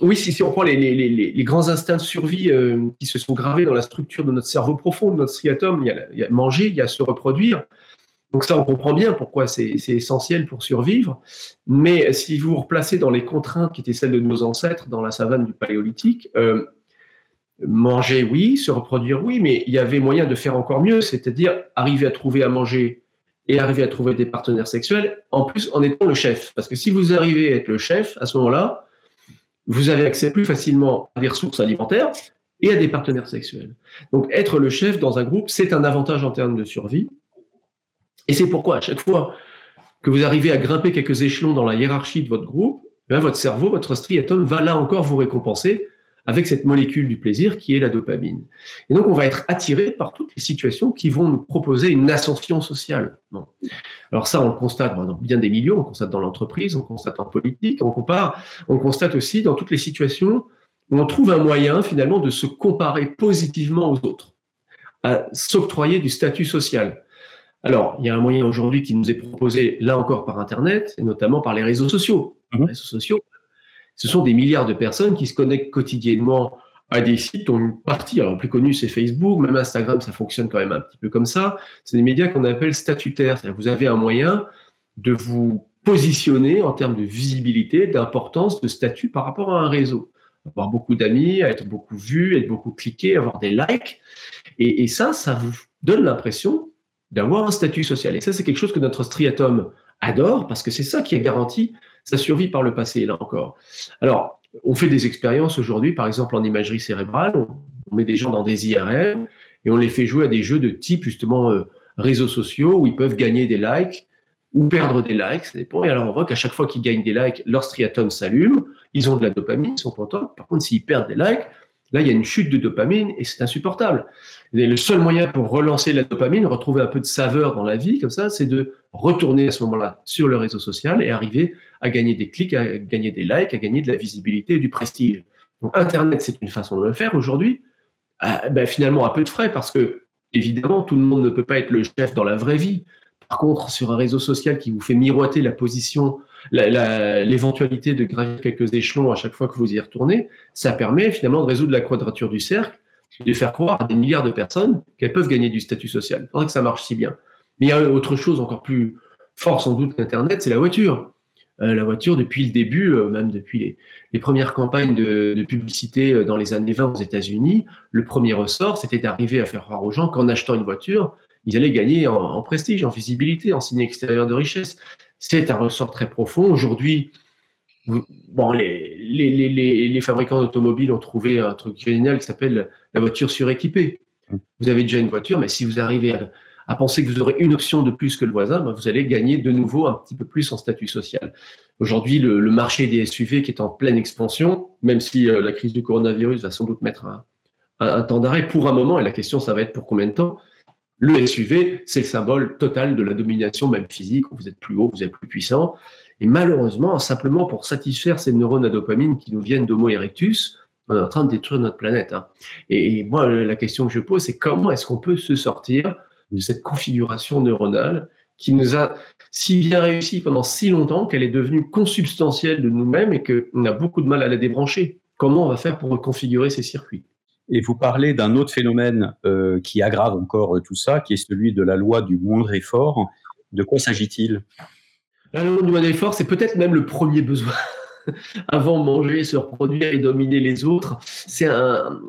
Oui, si, on prend les, grands instincts de survie euh, qui se sont gravés dans la structure de notre cerveau profond, de notre striatum, il y, a, manger, il y a se reproduire. Donc ça, on comprend bien pourquoi c'est essentiel pour survivre. Mais si vous vous replacez dans les contraintes qui étaient celles de nos ancêtres dans la savane du Paléolithique, euh, manger, oui, se reproduire, oui, mais il y avait moyen de faire encore mieux, c'est-à-dire arriver à trouver à manger et arriver à trouver des partenaires sexuels, en plus en étant le chef. Parce que si vous arrivez à être le chef, à ce moment-là, vous avez accès plus facilement à des ressources alimentaires et à des partenaires sexuels. Donc être le chef dans un groupe, c'est un avantage en termes de survie. Et c'est pourquoi à chaque fois que vous arrivez à grimper quelques échelons dans la hiérarchie de votre groupe, eh votre cerveau, votre striatum va là encore vous récompenser avec cette molécule du plaisir qui est la dopamine. Et donc, on va être attiré par toutes les situations qui vont nous proposer une ascension sociale. Alors ça, on le constate dans bien des milieux, on constate dans l'entreprise, on constate en politique, on compare, on constate aussi dans toutes les situations où on trouve un moyen finalement de se comparer positivement aux autres, à s'octroyer du statut social. Alors, il y a un moyen aujourd'hui qui nous est proposé là encore par Internet, et notamment par les réseaux sociaux. Les mmh. réseaux sociaux, ce sont des milliards de personnes qui se connectent quotidiennement à des sites dont une partie, alors plus connue c'est Facebook, même Instagram ça fonctionne quand même un petit peu comme ça, c'est des médias qu'on appelle statutaires, c'est-à-dire vous avez un moyen de vous positionner en termes de visibilité, d'importance, de statut par rapport à un réseau. Avoir beaucoup d'amis, être beaucoup vu, être beaucoup cliqué, avoir des likes. Et, et ça, ça vous donne l'impression d'avoir un statut social. Et ça, c'est quelque chose que notre striatum adore parce que c'est ça qui a garanti sa survie par le passé, là encore. Alors, on fait des expériences aujourd'hui, par exemple en imagerie cérébrale, on, met des gens dans des IRM et on les fait jouer à des jeux de type justement euh, réseaux sociaux où ils peuvent gagner des likes ou perdre des likes, ça dépend. Et alors on voit qu'à chaque fois qu'ils gagnent des likes, leur striatum s'allume, ils ont de la dopamine, ils sont contents. Par contre, s'ils perdent des likes, là il y a une chute de dopamine et c'est insupportable. Le seul moyen pour relancer la dopamine, retrouver un peu de saveur dans la vie, comme ça, c'est de retourner à ce moment-là sur le réseau social et arriver à gagner des clics, à gagner des likes, à gagner de la visibilité et du prestige. Internet, c'est une façon de le faire aujourd'hui. Ah, ben, finalement, à peu de frais, parce que évidemment, tout le monde ne peut pas être le chef dans la vraie vie. Par contre, sur un réseau social qui vous fait miroiter la position, l'éventualité de gravir quelques échelons à chaque fois que vous y retournez, ça permet finalement de résoudre la quadrature du cercle, de faire croire à des milliards de personnes qu'elles peuvent gagner du statut social. Il faudrait que ça marche si bien. Mais il y a autre chose encore plus fort sans doute qu'Internet, c'est la voiture. Euh, la voiture, depuis le début, euh, même depuis les, premières campagnes de, publicité euh, dans les années 20 aux États-Unis, le premier ressort, c'était d'arriver à faire croire aux gens qu'en achetant une voiture, ils allaient gagner en, prestige, en visibilité, en signe extérieur de richesse. C'est un ressort très profond. Aujourd'hui, bon, les, les, fabricants d'automobiles ont trouvé un truc génial qui s'appelle la voiture suréquipée. Vous avez déjà une voiture, mais si vous arrivez à, penser que vous aurez une option de plus que le voisin, ben, vous allez gagner de nouveau un petit peu plus en statut social. Aujourd'hui, le, marché des SUV qui est en pleine expansion, même si euh, la crise du coronavirus va sans doute mettre un, un temps d'arrêt pour un moment, et la question, ça va être pour combien de temps? Le SUV, c'est le symbole total de la domination, même physique. Vous êtes plus haut, vous êtes plus puissant. Et malheureusement, simplement pour satisfaire ces neurones à dopamine qui nous viennent d'Homo erectus, on est en train de détruire notre planète. Hein. Et, moi, la question que je pose, c'est comment est-ce qu'on peut se sortir de cette configuration neuronale qui nous a si bien réussi pendant si longtemps qu'elle est devenue consubstantielle de nous-mêmes et qu'on a beaucoup de mal à la débrancher? Comment on va faire pour reconfigurer ces circuits? Et vous parlez d'un autre phénomène euh, qui aggrave encore tout ça, qui est celui de la loi du moindre effort. De quoi s'agit-il? La loi du moindre effort, c'est peut-être même le premier besoin. <laughs> Avant manger, se reproduire et dominer les autres, c'est un,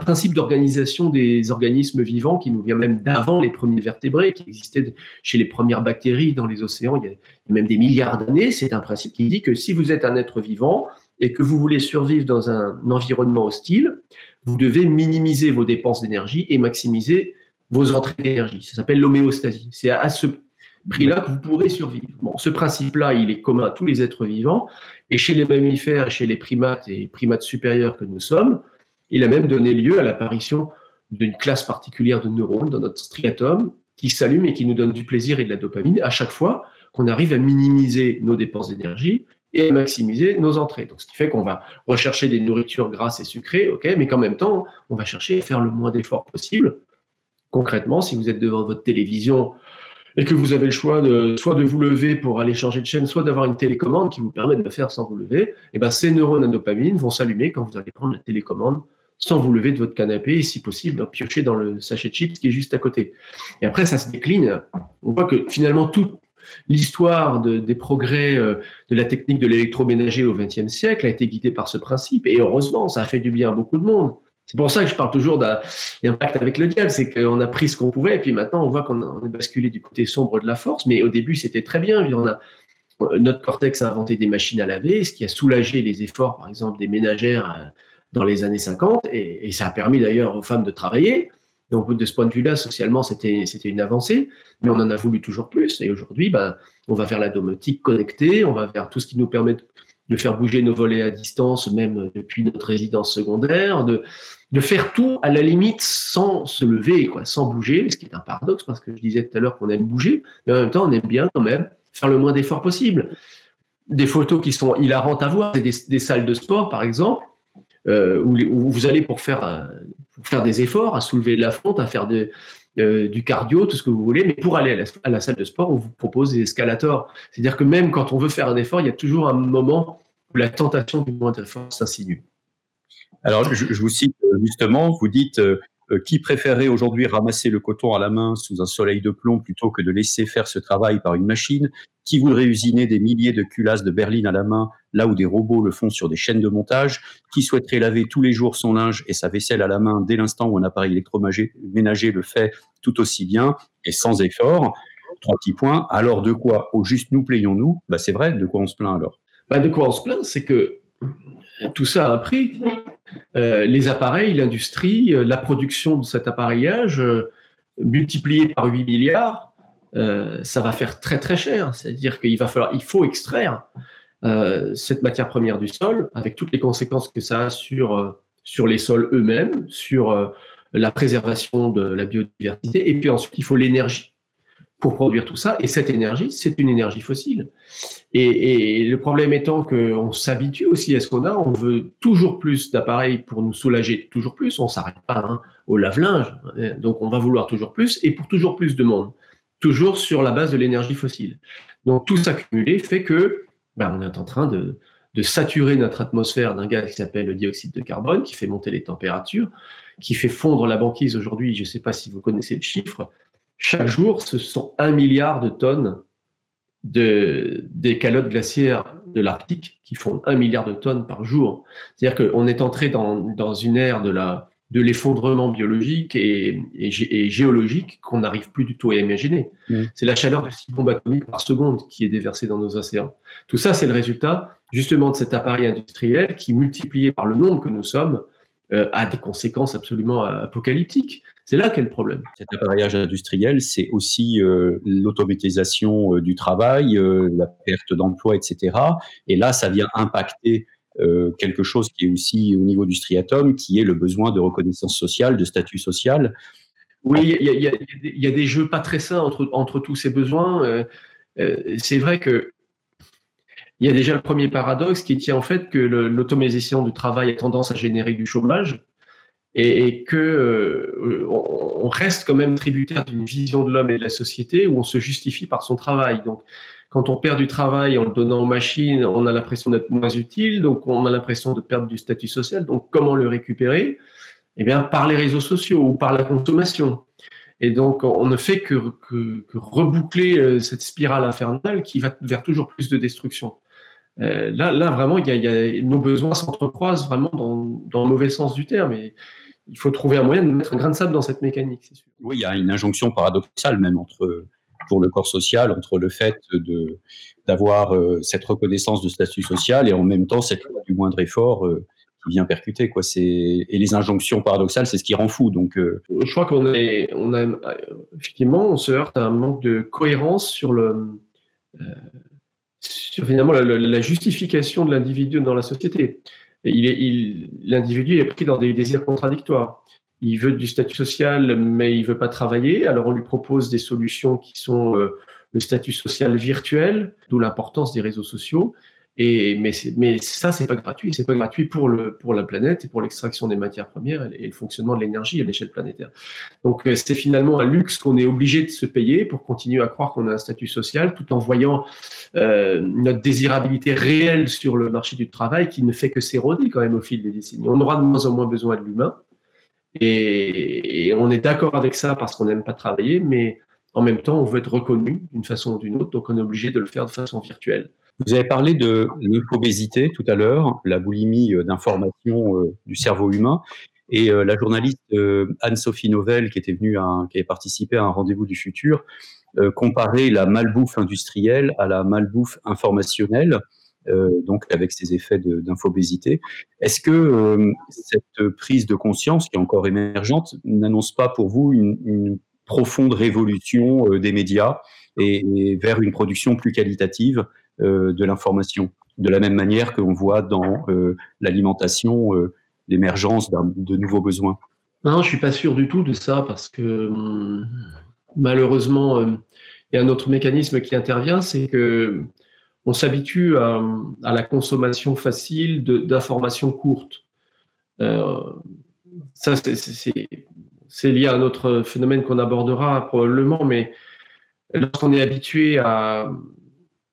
principe d'organisation des organismes vivants qui nous vient même d'avant les premiers vertébrés, qui existaient chez les premières bactéries dans les océans il y a même des milliards d'années. C'est un principe qui dit que si vous êtes un être vivant et que vous voulez survivre dans un environnement hostile, vous devez minimiser vos dépenses d'énergie et maximiser vos entrées d'énergie. Ça s'appelle l'homéostasie. C'est à ce prix-là que vous pourrez survivre. Bon, ce principe-là, il est commun à tous les êtres vivants, et chez les mammifères, chez les primates et primates supérieurs que nous sommes, il a même donné lieu à l'apparition d'une classe particulière de neurones dans notre striatum qui s'allume et qui nous donne du plaisir et de la dopamine à chaque fois qu'on arrive à minimiser nos dépenses d'énergie et maximiser nos entrées. Donc, ce qui fait qu'on va rechercher des nourritures grasses et sucrées, mais qu'en même temps, on va chercher à faire le moins d'efforts possible. Concrètement, si vous êtes devant votre télévision et que vous avez le choix de soit de vous lever pour aller changer de chaîne, soit d'avoir une télécommande qui vous permet de le faire sans vous lever, et eh ben ces neurones à dopamine vont s'allumer quand vous allez prendre la télécommande sans vous lever de votre canapé et si possible piocher dans le sachet de chips qui est juste à côté. Et après, ça se décline. On voit que finalement, tout, l'histoire des progrès euh, de la technique de l'électroménager au XXe siècle a été guidée par ce principe. Et heureusement, ça a fait du bien à beaucoup de monde. C'est pour ça que je parle toujours d'un pacte avec le diable, c'est qu'on a pris ce qu'on pouvait, et puis maintenant on voit qu'on est basculé du côté sombre de la force, mais au début c'était très bien. On a, notre cortex a inventé des machines à laver, ce qui a soulagé les efforts, par exemple, des ménagères euh, dans les années 50, et, ça a permis d'ailleurs aux femmes de travailler. Donc, de ce point de vue-là, socialement, c'était une avancée, mais on en a voulu toujours plus. Et aujourd'hui, ben, on va vers la domotique connectée, on va vers tout ce qui nous permet de faire bouger nos volets à distance, même depuis notre résidence secondaire, de, de faire tout à la limite sans se lever, quoi, sans bouger, ce qui est un paradoxe parce que je disais tout à l'heure qu'on aime bouger, mais en même temps, on aime bien quand même faire le moins d'efforts possible. Des photos qui sont hilarantes à voir, c'est des, salles de sport, par exemple, euh, où, vous allez pour faire, des efforts, à soulever de la fonte, à faire euh, du cardio, tout ce que vous voulez, mais pour aller à la, salle de sport, on vous propose des escalators. C'est-à-dire que même quand on veut faire un effort, il y a toujours un moment où la tentation du moins d'effort s'insinue. Alors, je, vous cite justement, vous dites euh, qui préférerait aujourd'hui ramasser le coton à la main sous un soleil de plomb plutôt que de laisser faire ce travail par une machine? Qui voudrait usiner des milliers de culasses de berline à la main là où des robots le font sur des chaînes de montage? Qui souhaiterait laver tous les jours son linge et sa vaisselle à la main dès l'instant où un appareil électroménager le fait tout aussi bien et sans effort? Trois petits points. Alors de quoi au juste nous plaignons-nous? Bah, C'est vrai, de quoi on se plaint alors? Bah, De quoi on se plaint, c'est que tout ça a un prix. Euh, les appareils, l'industrie, euh, la production de cet appareillage, euh, multiplié par 8 milliards, ça va faire très très cher. C'est-à-dire qu'il va falloir, faut extraire cette matière première du sol, avec toutes les conséquences que ça a sur, sur les sols eux-mêmes, sur la préservation de la biodiversité, et puis ensuite il faut l'énergie pour produire tout ça. Et cette énergie, c'est une énergie fossile. Et, le problème étant qu'on s'habitue aussi à ce qu'on a, on veut toujours plus d'appareils pour nous soulager, toujours plus. On s'arrête pas hein, au lave-linge, donc on va vouloir toujours plus et pour toujours plus de monde, toujours sur la base de l'énergie fossile. Donc tout s'accumuler fait que ben, on est en train de, de saturer notre atmosphère d'un gaz qui s'appelle le dioxyde de carbone, qui fait monter les températures, qui fait fondre la banquise aujourd'hui. Je ne sais pas si vous connaissez le chiffre, chaque jour, ce sont un milliard de tonnes de, des calottes glaciaires de l'Arctique qui font un milliard de tonnes par jour. C'est-à-dire qu'on est entré dans, dans, une ère de la de l'effondrement biologique et, et, géologique qu'on n'arrive plus du tout à imaginer. Mmh. C'est la chaleur de 6 bombes atomiques par seconde qui est déversée dans nos océans. Tout ça, c'est le résultat justement de cet appareil industriel qui, multiplié par le nombre que nous sommes, euh, a des conséquences absolument apocalyptiques. C'est là qu'est le problème. Cet appareillage industriel, c'est aussi euh, l'automatisation euh, du travail, euh, la perte d'emploi, etc. Et là, ça vient impacter quelque chose qui est aussi au niveau du striatum, qui est le besoin de reconnaissance sociale, de statut social. Oui, il y, a des jeux pas très sains entre, entre tous ces besoins. c'est vrai que il y a déjà le premier paradoxe qui tient en fait que l'automatisation du travail a tendance à générer du chômage et, et que euh, on reste quand même tributaire d'une vision de l'homme et de la société où on se justifie par son travail. Donc, quand on perd du travail en le donnant aux machines, on a l'impression d'être moins utile, donc on a l'impression de perdre du statut social. Donc, comment le récupérer? Eh bien, par les réseaux sociaux ou par la consommation. Et donc, on ne fait que, reboucler euh, cette spirale infernale qui va vers toujours plus de destruction. Euh, là, là, vraiment, il y a, y a, nos besoins s'entrecroisent vraiment dans, dans, le mauvais sens du terme. Et, il faut trouver un moyen de mettre un grain de sable dans cette mécanique, c'est sûr. Oui, il y a une injonction paradoxale même entre pour le corps social entre le fait de d'avoir euh, cette reconnaissance de statut social et en même temps cette loi du moindre effort euh, qui vient percuter quoi. C'est et les injonctions paradoxales, c'est ce qui rend fou. Donc, je crois qu'on est, on a effectivement, on se heurte à un manque de cohérence sur le sur finalement la, justification de l'individu dans la société l'individu est pris dans des désirs contradictoires. Il veut du statut social, mais il veut pas travailler. Alors on lui propose des solutions qui sont euh, le statut social virtuel, d'où l'importance des réseaux sociaux. Mais, mais ça, c'est pas gratuit. C'est pas gratuit pour, la planète et pour l'extraction des matières premières et, le fonctionnement de l'énergie à l'échelle planétaire. Donc, euh, c'est finalement un luxe qu'on est obligé de se payer pour continuer à croire qu'on a un statut social tout en voyant euh, notre désirabilité réelle sur le marché du travail qui ne fait que s'éroder quand même au fil des décennies. On aura de moins en moins besoin de l'humain. Et, on est d'accord avec ça parce qu'on n'aime pas travailler, mais en même temps, on veut être reconnu d'une façon ou d'une autre, donc on est obligé de le faire de façon virtuelle. Vous avez parlé de l'infobésité tout à l'heure, la boulimie euh, d'information euh, du cerveau humain. Et euh, la journaliste Anne-Sophie Novelle, qui était venue, qui avait participé à un rendez-vous du futur, comparait la malbouffe industrielle à la malbouffe informationnelle, donc avec ses effets d'infobésité. Est-ce que cette prise de conscience, qui est encore émergente, n'annonce pas pour vous une, profonde révolution des médias et, vers une production plus qualitative de l'information. De la même manière qu'on voit dans euh, l'alimentation euh, l'émergence de nouveaux besoins. Non, je suis pas sûr du tout de ça parce que hum, malheureusement, il y a un autre mécanisme qui intervient, c'est que on s'habitue à, la consommation facile d'informations courtes. ça, c'est lié à un autre phénomène qu'on abordera probablement, mais lorsqu'on est habitué à,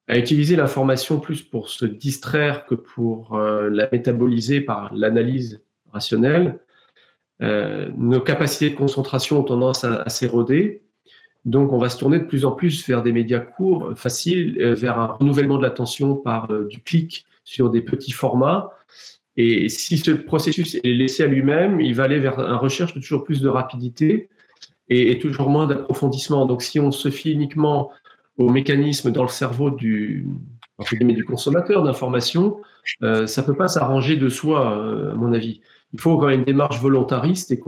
à utiliser l'information plus pour se distraire que pour euh, la métaboliser par l'analyse rationnelle, euh, nos capacités de concentration ont tendance à, s'éroder. Donc, on va se tourner de plus en plus vers des médias courts, faciles, euh, vers un renouvellement de l'attention par du clic sur des petits formats. Et si ce processus est laissé à lui-même, il va aller vers une recherche de toujours plus de rapidité et, et toujours moins d'approfondissement. Donc, si on se fie uniquement au mécanisme dans le cerveau du, du consommateur d'information, euh, ça ne peut pas s'arranger de soi, euh, à mon avis. Il faut quand même une démarche volontariste et,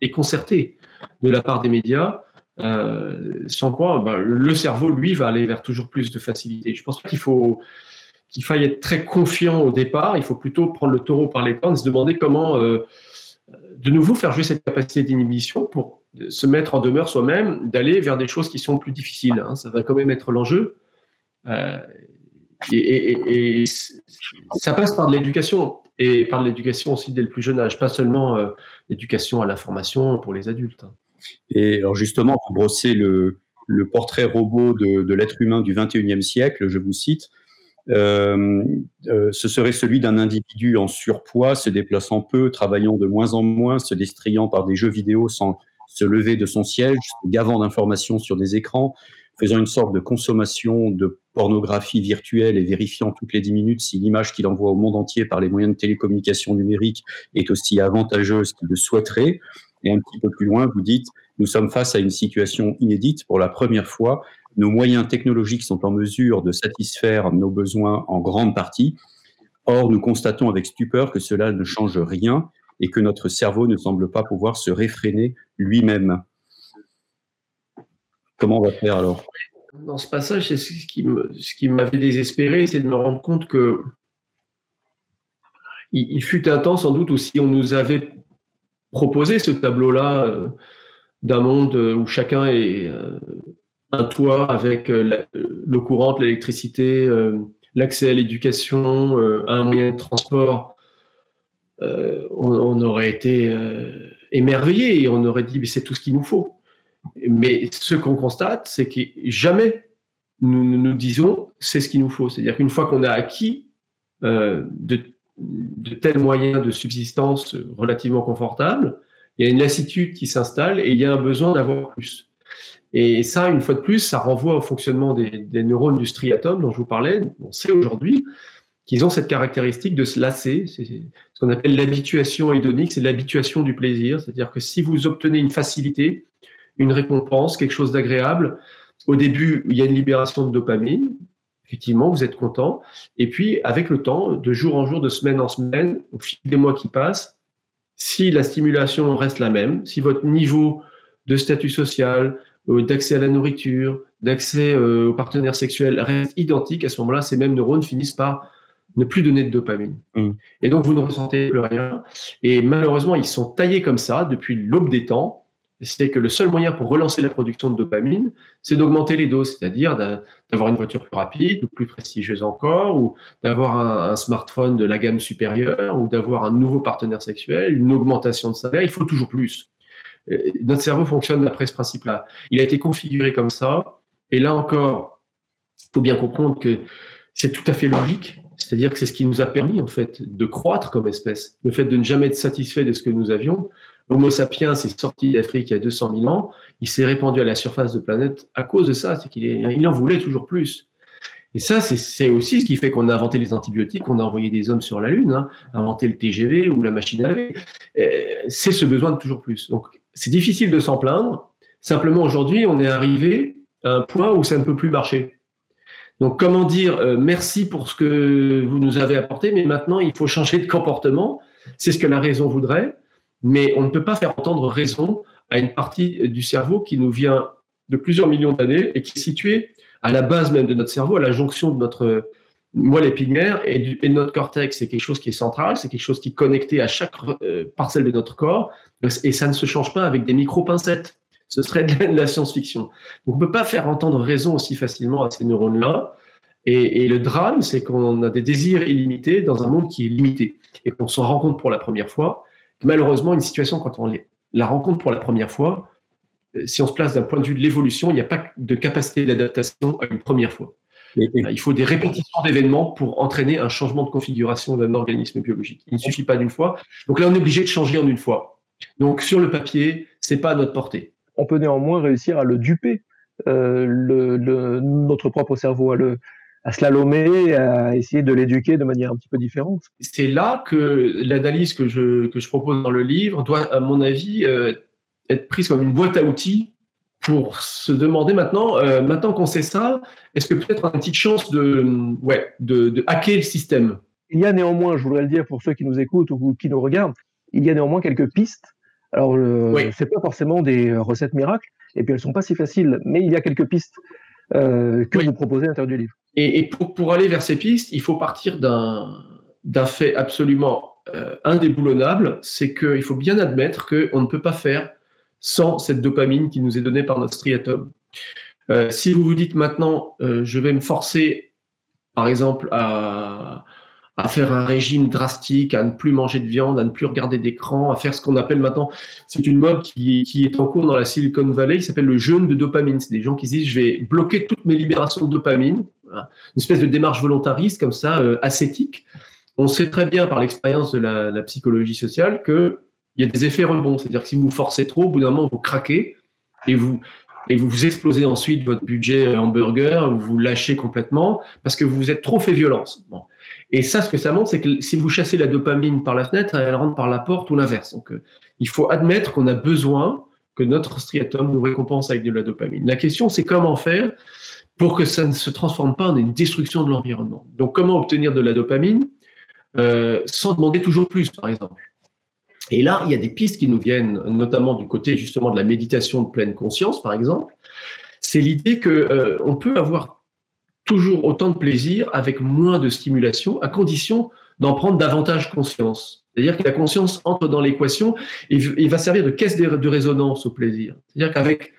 et concertée de la part des médias, euh, sans quoi ben, le cerveau, lui, va aller vers toujours plus de facilité. Je pense qu'il faut qu'il faille être très confiant au départ. Il faut plutôt prendre le taureau par les cornes et se demander comment, de nouveau, faire jouer cette capacité d'inhibition pour se mettre en demeure soi-même, d'aller vers des choses qui sont plus difficiles. Hein. Ça va quand même être l'enjeu. Euh, et, ça passe par de l'éducation, et par de l'éducation aussi dès le plus jeune âge, pas seulement euh, l'éducation à l'information pour les adultes. Hein. Et alors justement, pour brosser le, portrait robot de, l'être humain du 21e siècle, je vous cite, euh, ce serait celui d'un individu en surpoids, se déplaçant peu, travaillant de moins en moins, se distrayant par des jeux vidéo sans, se lever de son siège, gavant d'informations sur des écrans, faisant une sorte de consommation de pornographie virtuelle et vérifiant toutes les dix minutes si l'image qu'il envoie au monde entier par les moyens de télécommunication numérique est aussi avantageuse qu'il le souhaiterait. Et un petit peu plus loin, vous dites, nous sommes face à une situation inédite. Pour la première fois, nos moyens technologiques sont en mesure de satisfaire nos besoins en grande partie. Or, nous constatons avec stupeur que cela ne change rien et que notre cerveau ne semble pas pouvoir se réfréner lui-même. Comment on va faire alors? Dans ce passage, ce qui m'avait désespéré, c'est de me rendre compte que il, fut un temps sans doute où si on nous avait proposé ce tableau-là euh, d'un monde où chacun est euh, un toit avec euh, l'eau courante, l'électricité, l'accès à l'éducation, un moyen de transport euh, on, aurait été euh, émerveillé et on aurait dit mais c'est tout ce qu'il nous faut. Mais ce qu'on constate, c'est que jamais nous nous, disons c'est ce qu'il nous faut. C'est-à-dire qu'une fois qu'on a acquis euh, de, tels moyens de subsistance relativement confortables, il y a une lassitude qui s'installe et il y a un besoin d'avoir plus. Et ça, une fois de plus, ça renvoie au fonctionnement des, des neurones du striatum dont je vous parlais. On sait aujourd'hui qu'ils ont cette caractéristique de se lasser. C'est ce qu'on appelle l'habituation hédonique, c'est l'habituation du plaisir. C'est-à-dire que si vous obtenez une facilité, une récompense, quelque chose d'agréable, au début, il y a une libération de dopamine. Effectivement, vous êtes content. Et puis, avec le temps, de jour en jour, de semaine en semaine, au fil des mois qui passent, si la stimulation reste la même, si votre niveau de statut social, euh, d'accès à la nourriture, d'accès euh, aux partenaires sexuels reste identique, à ce moment-là, ces mêmes neurones finissent par ne plus donner de dopamine. Mm. Et donc, vous ne ressentez plus rien. Et malheureusement, ils sont taillés comme ça depuis l'aube des temps. C'est que le seul moyen pour relancer la production de dopamine, c'est d'augmenter les doses, c'est-à-dire d'avoir une voiture plus rapide ou plus prestigieuse encore, ou d'avoir un, smartphone de la gamme supérieure, ou d'avoir un nouveau partenaire sexuel, une augmentation de salaire. Il faut toujours plus. notre cerveau fonctionne d'après ce principe-là. Il a été configuré comme ça. Et là encore, il faut bien comprendre que c'est tout à fait logique c'est-à-dire que c'est ce qui nous a permis, en fait, de croître comme espèce. Le fait de ne jamais être satisfait de ce que nous avions. L'Homo sapiens est sorti d'Afrique il y a 200 000 ans. Il s'est répandu à la surface de la planète à cause de ça. C'est qu'il il en voulait toujours plus. Et ça, c'est aussi ce qui fait qu'on a inventé les antibiotiques, on a envoyé des hommes sur la Lune, hein, inventé le TGV ou la machine à laver. C'est ce besoin de toujours plus. Donc, c'est difficile de s'en plaindre. Simplement, aujourd'hui, on est arrivé à un point où ça ne peut plus marcher. Donc, comment dire euh, merci pour ce que vous nous avez apporté, mais maintenant, il faut changer de comportement. C'est ce que la raison voudrait, mais on ne peut pas faire entendre raison à une partie du cerveau qui nous vient de plusieurs millions d'années et qui est située à la base même de notre cerveau, à la jonction de notre moelle épinière et, de notre cortex. C'est quelque chose qui est central, c'est quelque chose qui est connecté à chaque euh, parcelle de notre corps, et ça ne se change pas avec des micro-pincettes. Ce serait de la science-fiction. On ne peut pas faire entendre raison aussi facilement à ces neurones-là. Et, le drame, c'est qu'on a des désirs illimités dans un monde qui est limité et qu'on se rend compte pour la première fois. Malheureusement, une situation, quand on la rencontre pour la première fois, euh, si on se place d'un point de vue de l'évolution, il n'y a pas de capacité d'adaptation à une première fois. Il faut des répétitions d'événements pour entraîner un changement de configuration d'un organisme biologique. Il ne suffit pas d'une fois. Donc là, on est obligé de changer en une fois. Donc sur le papier, c'est pas à notre portée. On peut néanmoins réussir à le duper, euh, le, notre propre cerveau, à le, à slalomer, à essayer de l'éduquer de manière un petit peu différente. C'est là que l'analyse que je, que je propose dans le livre doit, à mon avis, euh, être prise comme une boîte à outils pour se demander maintenant, euh, maintenant qu'on sait ça, est-ce que peut-être on a une petite chance de, ouais, de, de, hacker le système? Il y a néanmoins, je voudrais le dire pour ceux qui nous écoutent ou qui nous regardent, il y a néanmoins quelques pistes. Alors, ce c'est pas forcément des recettes miracles, et puis elles sont pas si faciles, mais il y a quelques pistes euh, que vous proposez à l'intérieur du livre. Et, pour, pour, aller vers ces pistes, il faut partir d'un fait absolument euh, indéboulonnable, c'est qu'il faut bien admettre qu'on ne peut pas faire sans cette dopamine qui nous est donnée par notre striatum. Euh, si vous vous dites maintenant, euh, je vais me forcer, par exemple, à, à faire un régime drastique, à ne plus manger de viande, à ne plus regarder d'écran, à faire ce qu'on appelle maintenant, c'est une mode qui, qui, est en cours dans la Silicon Valley, qui s'appelle le jeûne de dopamine. C'est des gens qui disent, je vais bloquer toutes mes libérations de dopamine, une espèce de démarche volontariste comme ça, euh, ascétique. On sait très bien par l'expérience de la, psychologie sociale que il y a des effets rebonds. C'est-à-dire que si vous forcez trop, au bout d'un moment, vous craquez et vous, et vous explosez ensuite votre budget hamburger, vous vous lâchez complètement parce que vous vous êtes trop fait violence. Et ça, ce que ça montre, c'est que si vous chassez la dopamine par la fenêtre, elle rentre par la porte ou l'inverse. Donc, euh, il faut admettre qu'on a besoin que notre striatum nous récompense avec de la dopamine. La question, c'est comment faire pour que ça ne se transforme pas en une destruction de l'environnement. Donc, comment obtenir de la dopamine euh, sans demander toujours plus, par exemple? Et là, il y a des pistes qui nous viennent, notamment du côté justement de la méditation de pleine conscience, par exemple. C'est l'idée que euh, peut avoir toujours autant de plaisir avec moins de stimulation, à condition d'en prendre davantage conscience. C'est-à-dire que la conscience entre dans l'équation et, va servir de caisse de résonance au plaisir. C'est-à-dire qu'avec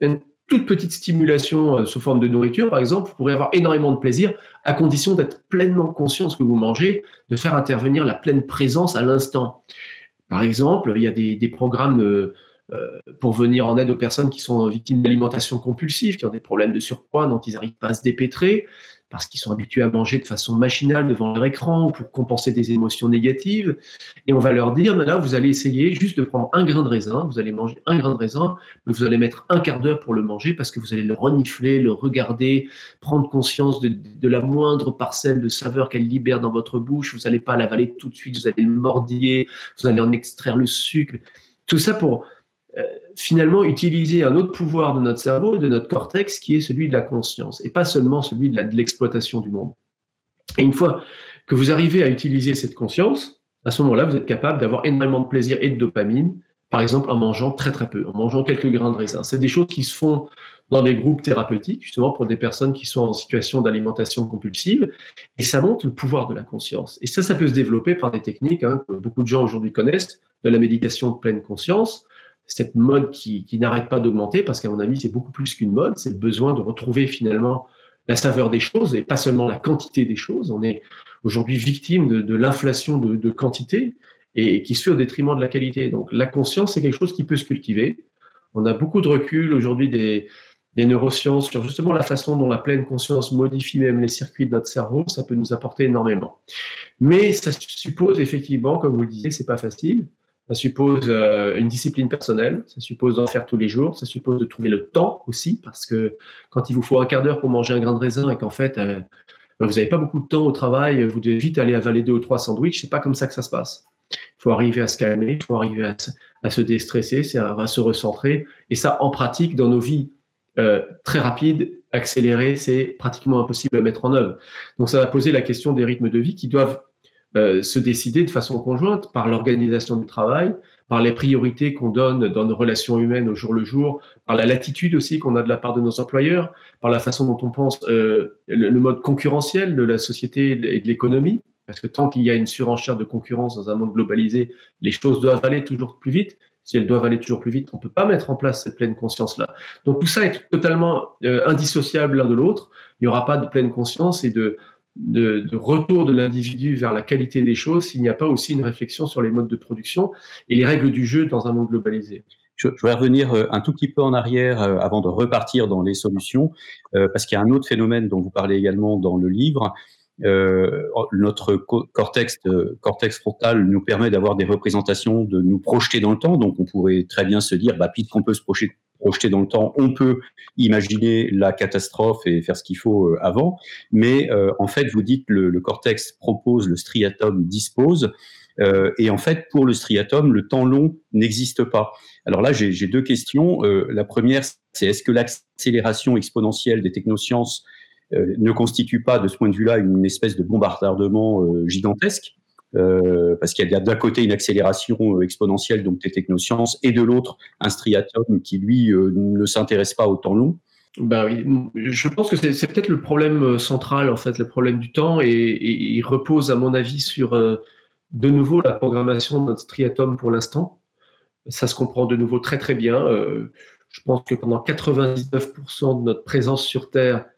une toute petite stimulation euh, sous forme de nourriture, par exemple, vous pourrez avoir énormément de plaisir à condition d'être pleinement conscient de ce que vous mangez, de faire intervenir la pleine présence à l'instant. Par exemple, il y a des, programmes euh, euh, pour venir en aide aux personnes qui sont victimes d'alimentation compulsive, qui ont des problèmes de surpoids dont ils n'arrivent pas à se dépêtrer, parce qu'ils sont habitués à manger de façon machinale devant leur écran ou pour compenser des émotions négatives. Et on va leur dire, là, vous allez essayer juste de prendre un grain de raisin, vous allez manger un grain de raisin, mais vous allez mettre un quart d'heure pour le manger parce que vous allez le renifler, le regarder, prendre conscience de, de la moindre parcelle de saveur qu'elle libère dans votre bouche. Vous n'allez pas l'avaler tout de suite, vous allez le mordiller, vous allez en extraire le sucre. Tout ça pour euh, finalement utiliser un autre pouvoir de notre cerveau, de notre cortex, qui est celui de la conscience, et pas seulement celui de l'exploitation du monde. Et une fois que vous arrivez à utiliser cette conscience, à ce moment-là, vous êtes capable d'avoir énormément de plaisir et de dopamine, par exemple en mangeant très très peu, en mangeant quelques grains de raisin. C'est des choses qui se font dans des groupes thérapeutiques, justement pour des personnes qui sont en situation d'alimentation compulsive, et ça montre le pouvoir de la conscience. Et ça, ça peut se développer par des techniques hein, que beaucoup de gens aujourd'hui connaissent, de la méditation pleine conscience, cette mode qui, n'arrête pas d'augmenter, parce qu'à mon avis, c'est beaucoup plus qu'une mode, c'est le besoin de retrouver finalement la saveur des choses et pas seulement la quantité des choses. On est aujourd'hui victime de, l'inflation de, de, quantité et, qui se fait au détriment de la qualité. Donc la conscience, c'est quelque chose qui peut se cultiver. On a beaucoup de recul aujourd'hui des, des neurosciences sur justement la façon dont la pleine conscience modifie même les circuits de notre cerveau. Ça peut nous apporter énormément. Mais ça suppose effectivement, comme vous le disiez, c'est pas facile. Ça suppose euh, une discipline personnelle, ça suppose d'en faire tous les jours, ça suppose de trouver le temps aussi, parce que quand il vous faut un quart d'heure pour manger un grain de raisin et qu'en fait, euh, vous n'avez pas beaucoup de temps au travail, vous devez vite aller avaler deux ou trois sandwichs, c'est pas comme ça que ça se passe. Il faut arriver à se calmer, il faut arriver à, se déstresser, à, à, se recentrer. Et ça, en pratique, dans nos vies euh, très rapides, accélérées, c'est pratiquement impossible à mettre en œuvre. Donc ça va poser la question des rythmes de vie qui doivent euh, se décider de façon conjointe par l'organisation du travail, par les priorités qu'on donne dans nos relations humaines au jour le jour, par la latitude aussi qu'on a de la part de nos employeurs, par la façon dont on pense euh, le, mode concurrentiel de la société et de l'économie. Parce que tant qu'il y a une surenchère de concurrence dans un monde globalisé, les choses doivent aller toujours plus vite. Si elles doivent aller toujours plus vite, on ne peut pas mettre en place cette pleine conscience-là. Donc tout ça est totalement euh, indissociable l'un de l'autre. Il n'y aura pas de pleine conscience et de, de, retour de l'individu vers la qualité des choses s'il n'y a pas aussi une réflexion sur les modes de production et les règles du jeu dans un monde globalisé. Je, vais revenir un tout petit peu en arrière avant de repartir dans les solutions, parce qu'il y a un autre phénomène dont vous parlez également dans le livre, euh, notre cortex, euh, cortex frontal nous permet d'avoir des représentations, de nous projeter dans le temps. Donc, on pourrait très bien se dire, bah, puisqu'on peut se projeter, projeter dans le temps, on peut imaginer la catastrophe et faire ce qu'il faut euh, avant. Mais euh, en fait, vous dites le, le, cortex propose, le striatum dispose. Euh, et en fait, pour le striatum, le temps long n'existe pas. Alors là, j'ai deux questions. la première, c'est est-ce que l'accélération exponentielle des technosciences ne constitue pas de ce point de vue-là une espèce de bombardement gigantesque, euh, parce qu'il y a d'un côté une accélération exponentielle, donc des technosciences, et de l'autre un striatum qui, lui, ne s'intéresse pas au temps long. Ben je pense que c'est peut-être le problème central, en fait, le problème du temps, et, il repose, à mon avis, sur de nouveau la programmation de notre striatum pour l'instant. Ça se comprend de nouveau très très bien. je pense que pendant 99% de notre présence sur Terre, euh,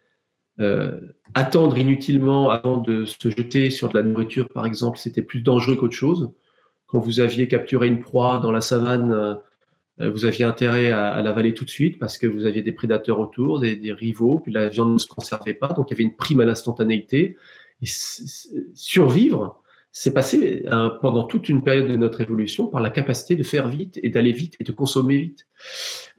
attendre inutilement avant de se jeter sur de la nourriture, par exemple, c'était plus dangereux qu'autre chose. Quand vous aviez capturé une proie dans la savane, euh, vous aviez intérêt à, l'avaler tout de suite parce que vous aviez des prédateurs autour, des, des, rivaux, puis la viande ne se conservait pas, donc il y avait une prime à l'instantanéité. Et survivre, c'est passé hein, pendant toute une période de notre évolution par la capacité de faire vite et d'aller vite et de consommer vite.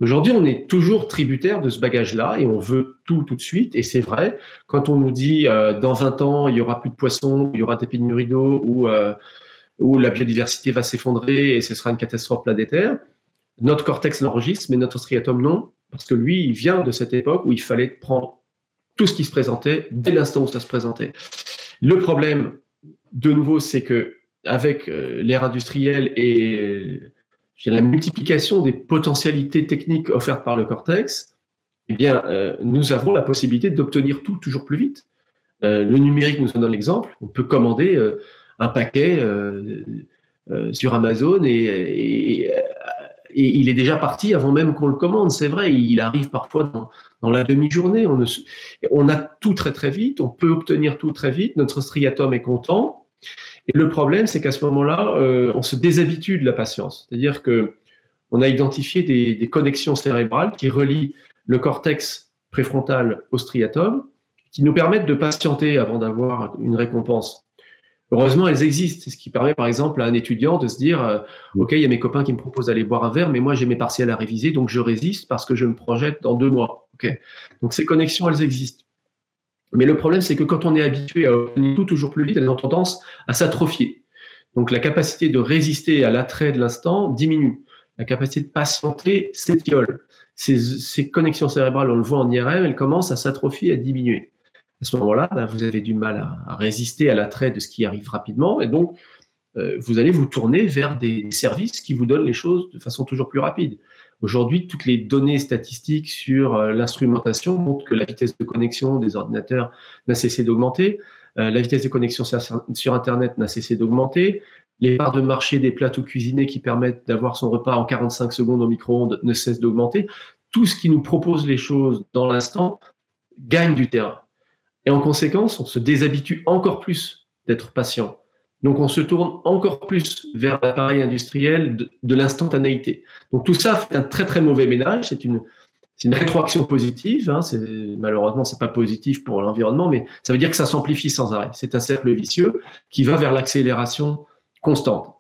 Aujourd'hui, on est toujours tributaire de ce bagage-là et on veut tout tout de suite. Et c'est vrai, quand on nous dit euh, dans 20 ans, il y aura plus de poissons, il y aura des pénuries d'eau ou, euh, ou la biodiversité va s'effondrer et ce sera une catastrophe planétaire, notre cortex l'enregistre, mais notre striatum non, parce que lui, il vient de cette époque où il fallait prendre tout ce qui se présentait dès l'instant où ça se présentait. Le problème, de nouveau, c'est que avec euh, l'ère industrielle et euh, la multiplication des potentialités techniques offertes par le cortex, eh bien, euh, nous avons la possibilité d'obtenir tout toujours plus vite. le numérique nous en donne l'exemple. On peut commander un paquet sur Amazon et, il est déjà parti avant même qu'on le commande. C'est vrai, il arrive parfois dans, la demi-journée. On, a tout très très vite, on peut obtenir tout très vite. Notre striatum est content. Et le problème, c'est qu'à ce moment-là, euh, on se déshabitue de la patience. C'est-à-dire que on a identifié des, des, connexions cérébrales qui relient le cortex préfrontal au striatum, qui nous permettent de patienter avant d'avoir une récompense. Heureusement, elles existent. C'est ce qui permet, par exemple, à un étudiant de se dire, euh, OK, il y a mes copains qui me proposent d'aller boire un verre, mais moi, j'ai mes partiels à réviser, donc je résiste parce que je me projette dans deux mois. OK. Donc, ces connexions, elles existent. Mais le problème, c'est que quand on est habitué à obtenir tout toujours plus vite, elles ont tendance à s'atrophier. Donc, la capacité de résister à l'attrait de l'instant diminue. La capacité de patienter s'étiole. Ces, ces connexions cérébrales, on le voit en IRM, elles commencent à s'atrophier, à diminuer à ce moment-là, ben, vous avez du mal à, résister à l'attrait de ce qui arrive rapidement, et donc euh, vous allez vous tourner vers des services qui vous donnent les choses de façon toujours plus rapide. Aujourd'hui, toutes les données statistiques sur euh, l'instrumentation montrent que la vitesse de connexion des ordinateurs n'a cessé d'augmenter, euh, la vitesse de connexion sur, Internet n'a cessé d'augmenter, les parts de marché des plateaux cuisinés qui permettent d'avoir son repas en 45 secondes au micro-ondes ne cessent d'augmenter. Tout ce qui nous propose les choses dans l'instant gagne du terrain. Et en conséquence, on se déshabitue encore plus d'être patient. Donc on se tourne encore plus vers l'appareil industriel de, l'instantanéité. Donc tout ça fait un très très mauvais ménage. C'est une, rétroaction positive. Hein. Malheureusement, c'est pas positif pour l'environnement, mais ça veut dire que ça s'amplifie sans arrêt. C'est un cercle vicieux qui va vers l'accélération constante.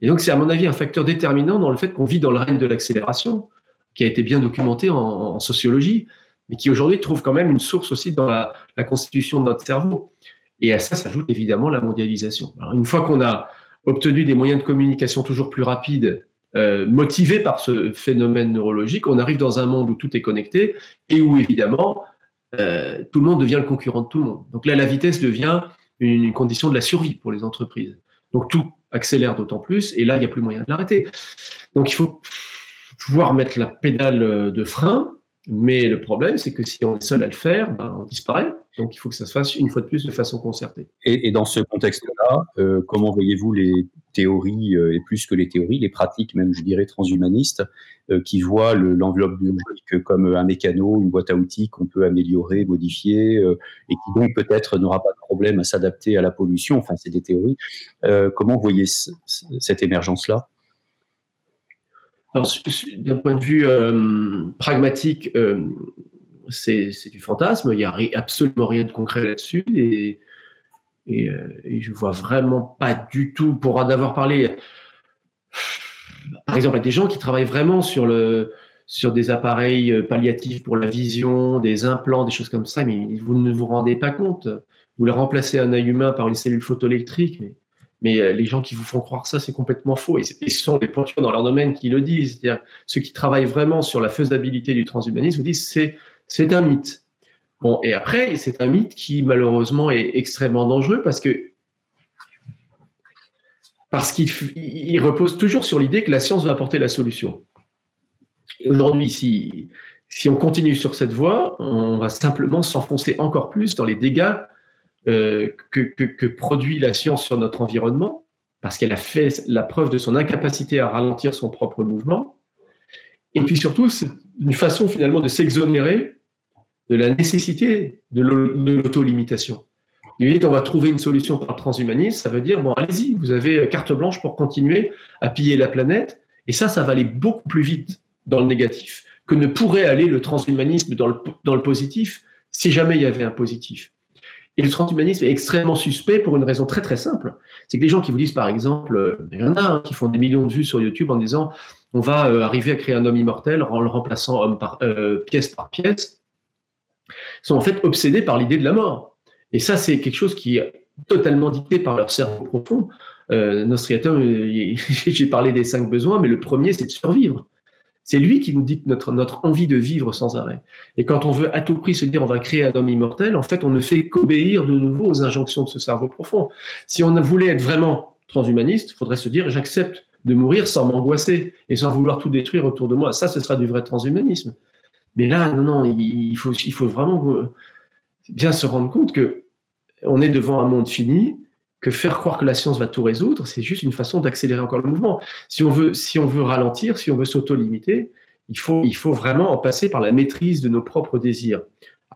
Et donc c'est à mon avis un facteur déterminant dans le fait qu'on vit dans le règne de l'accélération, qui a été bien documenté en, en sociologie mais qui aujourd'hui trouve quand même une source aussi dans la, la constitution de notre cerveau. Et à ça s'ajoute évidemment la mondialisation. Une fois qu'on a obtenu des moyens de communication toujours plus rapides, euh, motivés par ce phénomène neurologique, on arrive dans un monde où tout est connecté et où évidemment euh, tout le monde devient le concurrent de tout le monde. Donc là, la vitesse devient une, condition de la survie pour les entreprises. Donc tout accélère d'autant plus et là, il n'y a plus moyen de l'arrêter. Donc il faut pouvoir mettre la pédale de frein mais le problème, c'est que si on est seul à le faire, ben, on disparaît. Donc il faut que ça se fasse une fois de plus de façon concertée. Et, dans ce contexte-là, euh, comment voyez-vous les théories, euh, et plus que les théories, les pratiques même, je dirais, transhumanistes, euh, qui voient l'enveloppe biologique comme un mécano, une boîte à outils qu'on peut améliorer, modifier, et qui donc peut-être n'aura pas de problème à s'adapter à la pollution, enfin c'est des théories. comment voyez cette émergence-là? D'un point de vue euh, pragmatique, euh, c'est du fantasme. Il n'y a absolument rien de concret là-dessus. Et, et, et, je vois vraiment pas du tout, pour en avoir parlé, par exemple, avec des gens qui travaillent vraiment sur, le, des appareils palliatifs pour la vision, des implants, des choses comme ça, mais vous ne vous rendez pas compte. Vous voulez remplacer un œil humain par une cellule photoélectrique, mais euh, les gens qui vous font croire ça, c'est complètement faux. Et, ce sont les pointures dans leur domaine qui le disent. Ceux qui travaillent vraiment sur la faisabilité du transhumanisme vous disent c'est c'est un mythe. Bon, et après, c'est un mythe qui malheureusement est extrêmement dangereux parce que parce qu'il repose toujours sur l'idée que la science va apporter la solution. Aujourd'hui, si, si on continue sur cette voie, on va simplement s'enfoncer encore plus dans les dégâts euh, que, produit la science sur notre environnement, parce qu'elle a fait la preuve de son incapacité à ralentir son propre mouvement. Et puis surtout, c'est une façon finalement de s'exonérer de la nécessité de l'auto-limitation. Qu'on va trouver une solution par transhumanisme, ça veut dire, bon, allez-y, vous avez carte blanche pour continuer à piller la planète, et ça, ça va aller beaucoup plus vite dans le négatif que ne pourrait aller le transhumanisme dans le positif si jamais il y avait un positif. Et le transhumanisme est extrêmement suspect pour une raison très très simple. C'est que les gens qui vous disent par exemple, euh, il y en a hein, qui font des millions de vues sur YouTube en disant on va euh, arriver à créer un homme immortel en le remplaçant homme par, euh, pièce par pièce, sont en fait obsédés par l'idée de la mort. Et ça, c'est quelque chose qui est totalement dicté par leur cerveau profond. Euh, Nostriatum, <laughs> j'ai parlé des cinq besoins, mais le premier, c'est de survivre. C'est lui qui nous dicte notre, notre envie de vivre sans arrêt. Et quand on veut à tout prix se dire on va créer un homme immortel, en fait, on ne fait qu'obéir de nouveau aux injonctions de ce cerveau profond. Si on voulait être vraiment transhumaniste, il faudrait se dire j'accepte de mourir sans m'angoisser et sans vouloir tout détruire autour de moi. Ça, ce sera du vrai transhumanisme. Mais là, non, non, il faut, il faut vraiment bien se rendre compte que on est devant un monde fini que faire croire que la science va tout résoudre, c'est juste une façon d'accélérer encore le mouvement. Si on veut, si on veut ralentir, si on veut s'auto-limiter, il faut, il faut vraiment en passer par la maîtrise de nos propres désirs.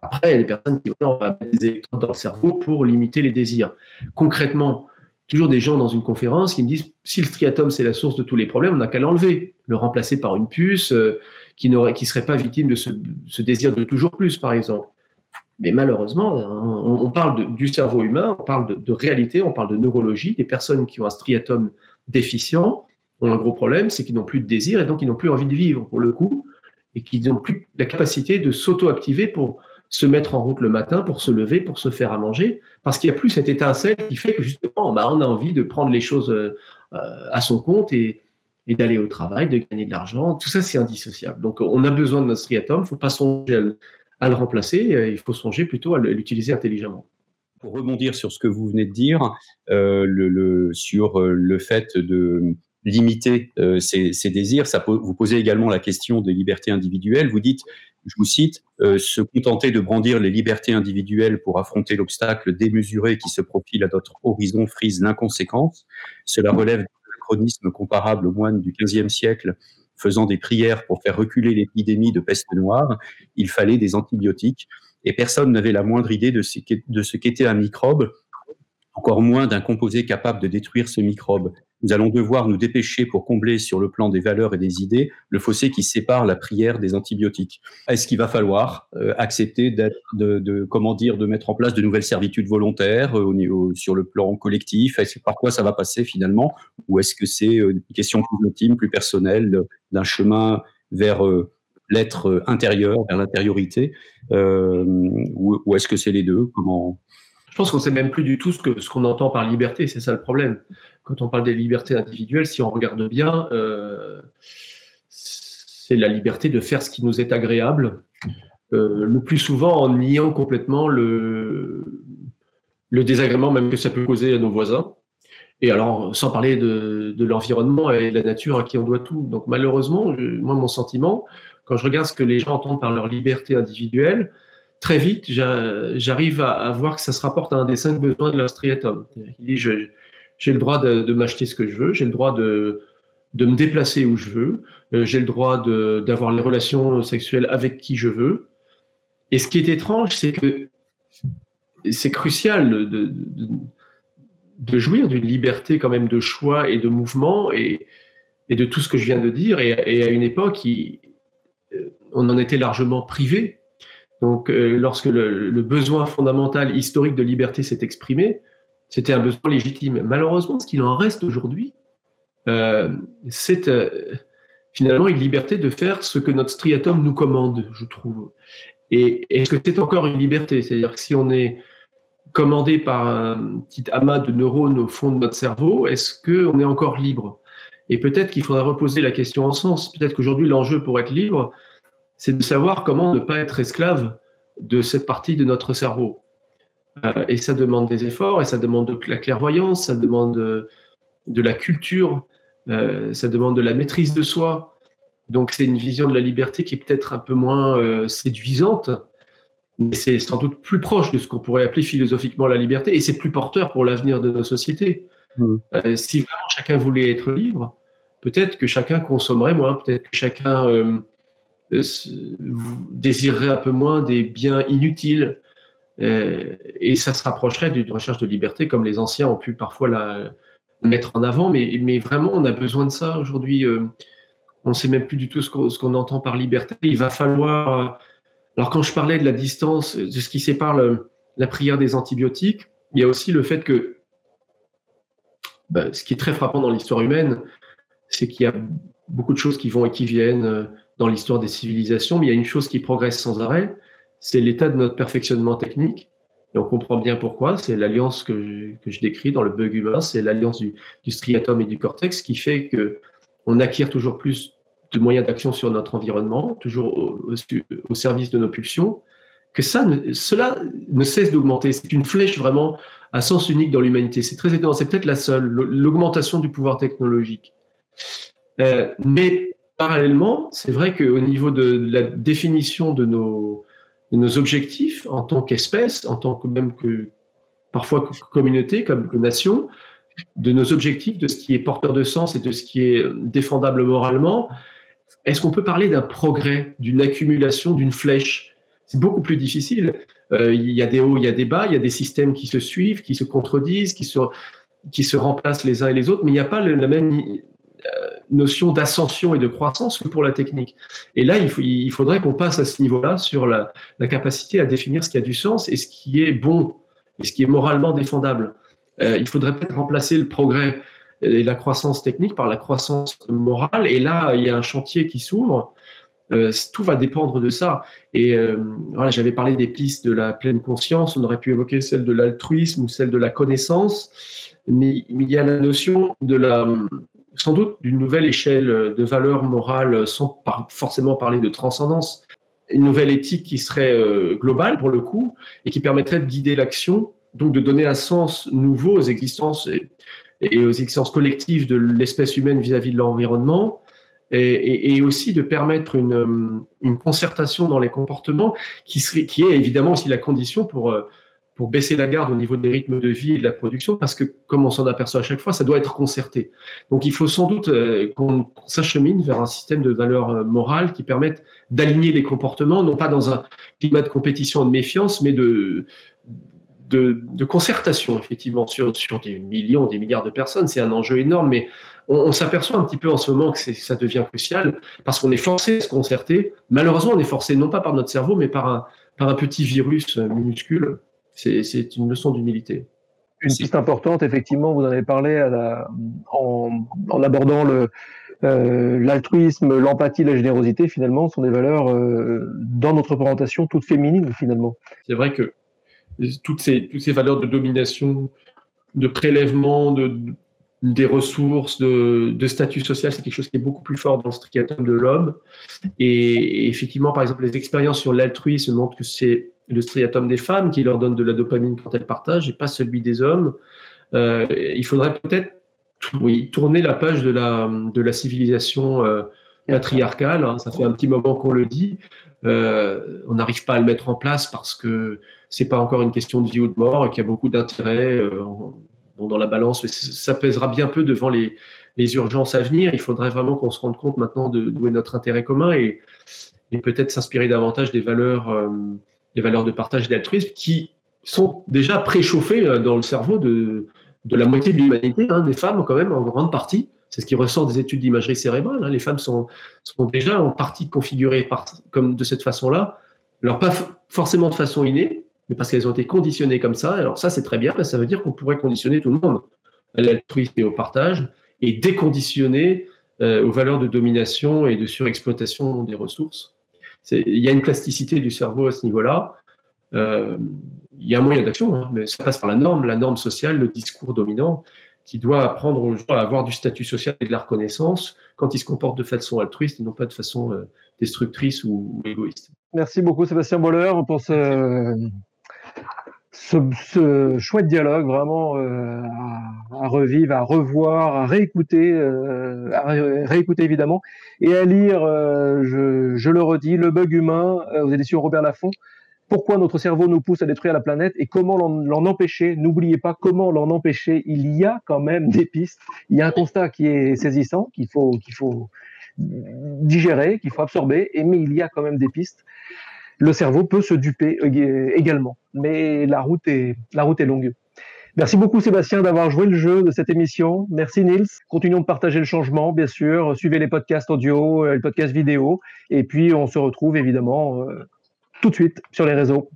Après, il y a des personnes qui vont mettre des électrodes dans le cerveau pour limiter les désirs. Concrètement, toujours des gens dans une conférence qui me disent si le striatum c'est la source de tous les problèmes, on n'a qu'à l'enlever, le remplacer par une puce euh, qui ne serait pas victime de ce, désir de toujours plus, par exemple. Mais malheureusement, on, parle du cerveau humain, on parle de, réalité, on parle de neurologie. Des personnes qui ont un striatum déficient ont un gros problème, c'est qu'ils n'ont plus de désir et donc ils n'ont plus envie de vivre pour le coup, et qu'ils n'ont plus la capacité de s'auto-activer pour se mettre en route le matin, pour se lever, pour se faire à manger, parce qu'il n'y a plus cette étincelle qui fait que justement, bah, on a envie de prendre les choses euh, à son compte et, d'aller au travail, de gagner de l'argent. Tout ça, c'est indissociable. Donc, on a besoin de notre striatum. Il ne faut pas songer à le remplacer, euh, il faut songer plutôt à l'utiliser intelligemment. Pour rebondir sur ce que vous venez de dire, euh, sur euh, le fait de limiter ses, désirs, vous posez également la question des libertés individuelles. Vous dites, je vous cite, se contenter de brandir les libertés individuelles pour affronter l'obstacle démesuré qui se profile à notre horizon frise l'inconséquence. Cela relève d'un chronisme comparable aux moines du XVe siècle faisant des prières pour faire reculer l'épidémie de peste noire, il fallait des antibiotiques et personne n'avait la moindre idée de ce qu'était un microbe, encore moins d'un composé capable de détruire ce microbe. Nous allons devoir nous dépêcher pour combler sur le plan des valeurs et des idées le fossé qui sépare la prière des antibiotiques. Est-ce qu'il va falloir euh, accepter de, de, comment dire, de mettre en place de nouvelles servitudes volontaires euh, au niveau, sur le plan collectif? Est-ce par quoi ça va passer finalement? Ou est-ce que c'est euh, une question plus intime, plus personnelle, d'un chemin vers l'être intérieur, vers l'intériorité? Ou, ou est-ce que c'est les deux? Comment pense qu'on ne sait même plus du tout ce qu'on ce qu'on entend par liberté, c'est ça le problème quand on parle des libertés individuelles, si on regarde bien, euh, c'est la liberté de faire ce qui nous est agréable, euh, le plus souvent en niant complètement le, le désagrément même que ça peut causer à nos voisins. Et alors, sans parler de, l'environnement et de la nature à qui on doit tout. Donc malheureusement, moi, mon sentiment, quand je regarde ce que les gens entendent par leur liberté individuelle, très vite, j'arrive à, voir que ça se rapporte à un des cinq besoins de leur striatum. Il dit, j'ai le droit de, m'acheter ce que je veux, j'ai le droit de, me déplacer où je veux, euh, j'ai le droit d'avoir les relations sexuelles avec qui je veux. Et ce qui est étrange, c'est que c'est crucial de, de, jouir d'une liberté quand même de choix et de mouvement. Et, de tout ce que je viens de dire. Et, à une époque, on en était largement privé. Donc, lorsque le, besoin fondamental historique de liberté s'est exprimé, c'était un besoin légitime. Malheureusement, ce qu'il en reste aujourd'hui, c'est finalement une liberté de faire ce que notre striatum nous commande, je trouve. Et est-ce que c'est encore une liberté? C'est-à-dire que si on est commandé par un petit amas de neurones au fond de notre cerveau, est-ce qu'on est encore libre? Et peut-être qu'il faudrait reposer la question en sens. Peut-être qu'aujourd'hui, l'enjeu pour être libre, c'est de savoir comment ne pas être esclave de cette partie de notre cerveau. Euh, et ça demande des efforts, et ça demande de la clairvoyance, ça demande de, la culture, euh, ça demande de la maîtrise de soi. Donc c'est une vision de la liberté qui est peut-être un peu moins euh, séduisante, mais c'est sans doute plus proche de ce qu'on pourrait appeler philosophiquement la liberté, et c'est plus porteur pour l'avenir de nos sociétés. Mmh. Euh, si vraiment chacun voulait être libre, peut-être que chacun consommerait moins, peut-être que chacun euh, désirerait un peu moins des biens inutiles, et ça se rapprocherait d'une recherche de liberté comme les anciens ont pu parfois la mettre en avant, mais, mais vraiment on a besoin de ça aujourd'hui on ne sait même plus du tout ce qu'on entend par liberté. Il va falloir. Euh, alors, quand je parlais de la distance, de ce qui sépare la prière des antibiotiques, il y a aussi le fait que ben, ce qui est très frappant dans l'histoire humaine, c'est qu'il y a beaucoup de choses qui vont et qui viennent euh, dans l'histoire des civilisations, mais il y a une chose qui progresse sans arrêt, c'est l'état de notre perfectionnement technique. Et on comprend bien pourquoi. C'est l'alliance que, je, décris dans le bug humain, c'est l'alliance du, du, striatum et du cortex qui fait que on acquiert toujours plus de moyens d'action sur notre environnement, toujours au, service de nos pulsions, que ça, cela ne cesse d'augmenter. C'est une flèche vraiment à sens unique dans l'humanité. C'est très étonnant. C'est peut-être la seule, l'augmentation du pouvoir technologique. Euh, mais parallèlement, c'est vrai qu'au niveau de, la définition de nos, objectifs en tant qu'espèce, en tant que même que parfois communauté, comme nation, de nos objectifs, de ce qui est porteur de sens et de ce qui est défendable moralement, est-ce qu'on peut parler d'un progrès, d'une accumulation, d'une flèche? C'est beaucoup plus difficile. Euh, il y a des hauts, il y a des bas, il y a des systèmes qui se suivent, qui se contredisent, qui se, qui se remplacent les uns et les autres, mais il n'y a pas la même notion d'ascension et de croissance que pour la technique. Et là, il, faudrait qu'on passe à ce niveau-là sur la, la, capacité à définir ce qui a du sens et ce qui est bon et ce qui est moralement défendable. Euh, il faudrait peut-être remplacer le progrès et la croissance technique par la croissance morale. Et là, il y a un chantier qui s'ouvre. Euh, tout va dépendre de ça. Et euh, voilà, j'avais parlé des pistes de la pleine conscience. On aurait pu évoquer celle de l'altruisme ou celle de la connaissance. Mais, il y a la notion de la, sans doute, d'une nouvelle échelle de valeurs morales, sans forcément parler de transcendance. Une nouvelle éthique qui serait globale pour le coup et qui permettrait de guider l'action donc de donner un sens nouveau aux existences et, aux existences collectives de l'espèce humaine vis-à-vis de l'environnement, et, aussi de permettre une, concertation dans les comportements qui, est évidemment aussi la condition pour, pour baisser la garde au niveau des rythmes de vie et de la production, parce que comme on s'en aperçoit à chaque fois, ça doit être concerté. Donc il faut sans doute euh, qu'on s'achemine vers un système de valeurs euh, morales qui permettent d'aligner les comportements, non pas dans un climat de compétition et de méfiance, mais de, de, concertation, effectivement, sur, sur des millions, des milliards de personnes. C'est un enjeu énorme, mais on, s'aperçoit un petit peu en ce moment que ça devient crucial parce qu'on est forcé de se concerter. Malheureusement, on est forcé non pas par notre cerveau, mais par un, par un petit virus minuscule. C'est une leçon d'humilité. Une piste importante, effectivement, vous en avez parlé à la, en, abordant le, euh, l'altruisme, l'empathie, la générosité, finalement, sont des valeurs euh, dans notre présentation toutes féminines, finalement. C'est vrai que toutes ces, toutes ces valeurs de domination, de prélèvement de, des ressources, de, de statut social, c'est quelque chose qui est beaucoup plus fort dans le striatum de l'homme. Et, effectivement, par exemple, les expériences sur l'altruisme montrent que c'est le striatum des femmes qui leur donne de la dopamine quand elles partagent et pas celui des hommes. Euh, il faudrait peut-être oui, tourner la page de la, de la civilisation euh, patriarcale. Hein. ça fait un petit moment qu'on le dit. Euh, on n'arrive pas à le mettre en place parce que c'est pas encore une question de vie ou de mort et qu'il y a beaucoup d'intérêts euh, dans la balance. Ça pèsera bien peu devant les, urgences à venir. Il faudrait vraiment qu'on se rende compte maintenant de d'où est notre intérêt commun et, peut-être s'inspirer davantage des valeurs, euh, des valeurs de partage et d'altruisme qui sont déjà préchauffées dans le cerveau de, de la moitié de l'humanité, hein, des femmes quand même en grande partie. C'est ce qui ressort des études d'imagerie cérébrale. Hein. Les femmes sont, sont, déjà en partie configurées comme de cette façon-là. Alors pas forcément de façon innée, mais parce qu'elles ont été conditionnées comme ça. Alors ça, c'est très bien, ça veut dire qu'on pourrait conditionner tout le monde à l'altruisme et au partage, et déconditionner euh, aux valeurs de domination et de surexploitation des ressources. Il y a une plasticité du cerveau à ce niveau-là. Euh, il y a un moyen d'action, hein, mais ça passe par la norme, la norme sociale, le discours dominant, qui doit apprendre aux gens à avoir du statut social et de la reconnaissance quand ils se comportent de façon altruiste et non pas de façon euh, destructrice ou, égoïste. Merci beaucoup Sébastien Boller pour ce, ce, chouette dialogue vraiment euh, à, revivre, à revoir, à réécouter, euh, à réécouter évidemment, et à lire, euh, je, je, le redis, Le bug humain aux éditions Robert Laffont. Pourquoi notre cerveau nous pousse à détruire la planète et comment l'en empêcher? N'oubliez pas comment l'en empêcher. Il y a quand même des pistes. Il y a un constat qui est saisissant, qu'il faut, qu'il faut digérer, qu'il faut absorber, mais il y a quand même des pistes le cerveau peut se duper également. Mais la route est, la route est longue. Merci beaucoup Sébastien d'avoir joué le jeu de cette émission. Merci Nils. Continuons de partager le changement, bien sûr. Suivez les podcasts audio, euh, les podcasts vidéo. Et puis on se retrouve évidemment euh, tout de suite sur les réseaux.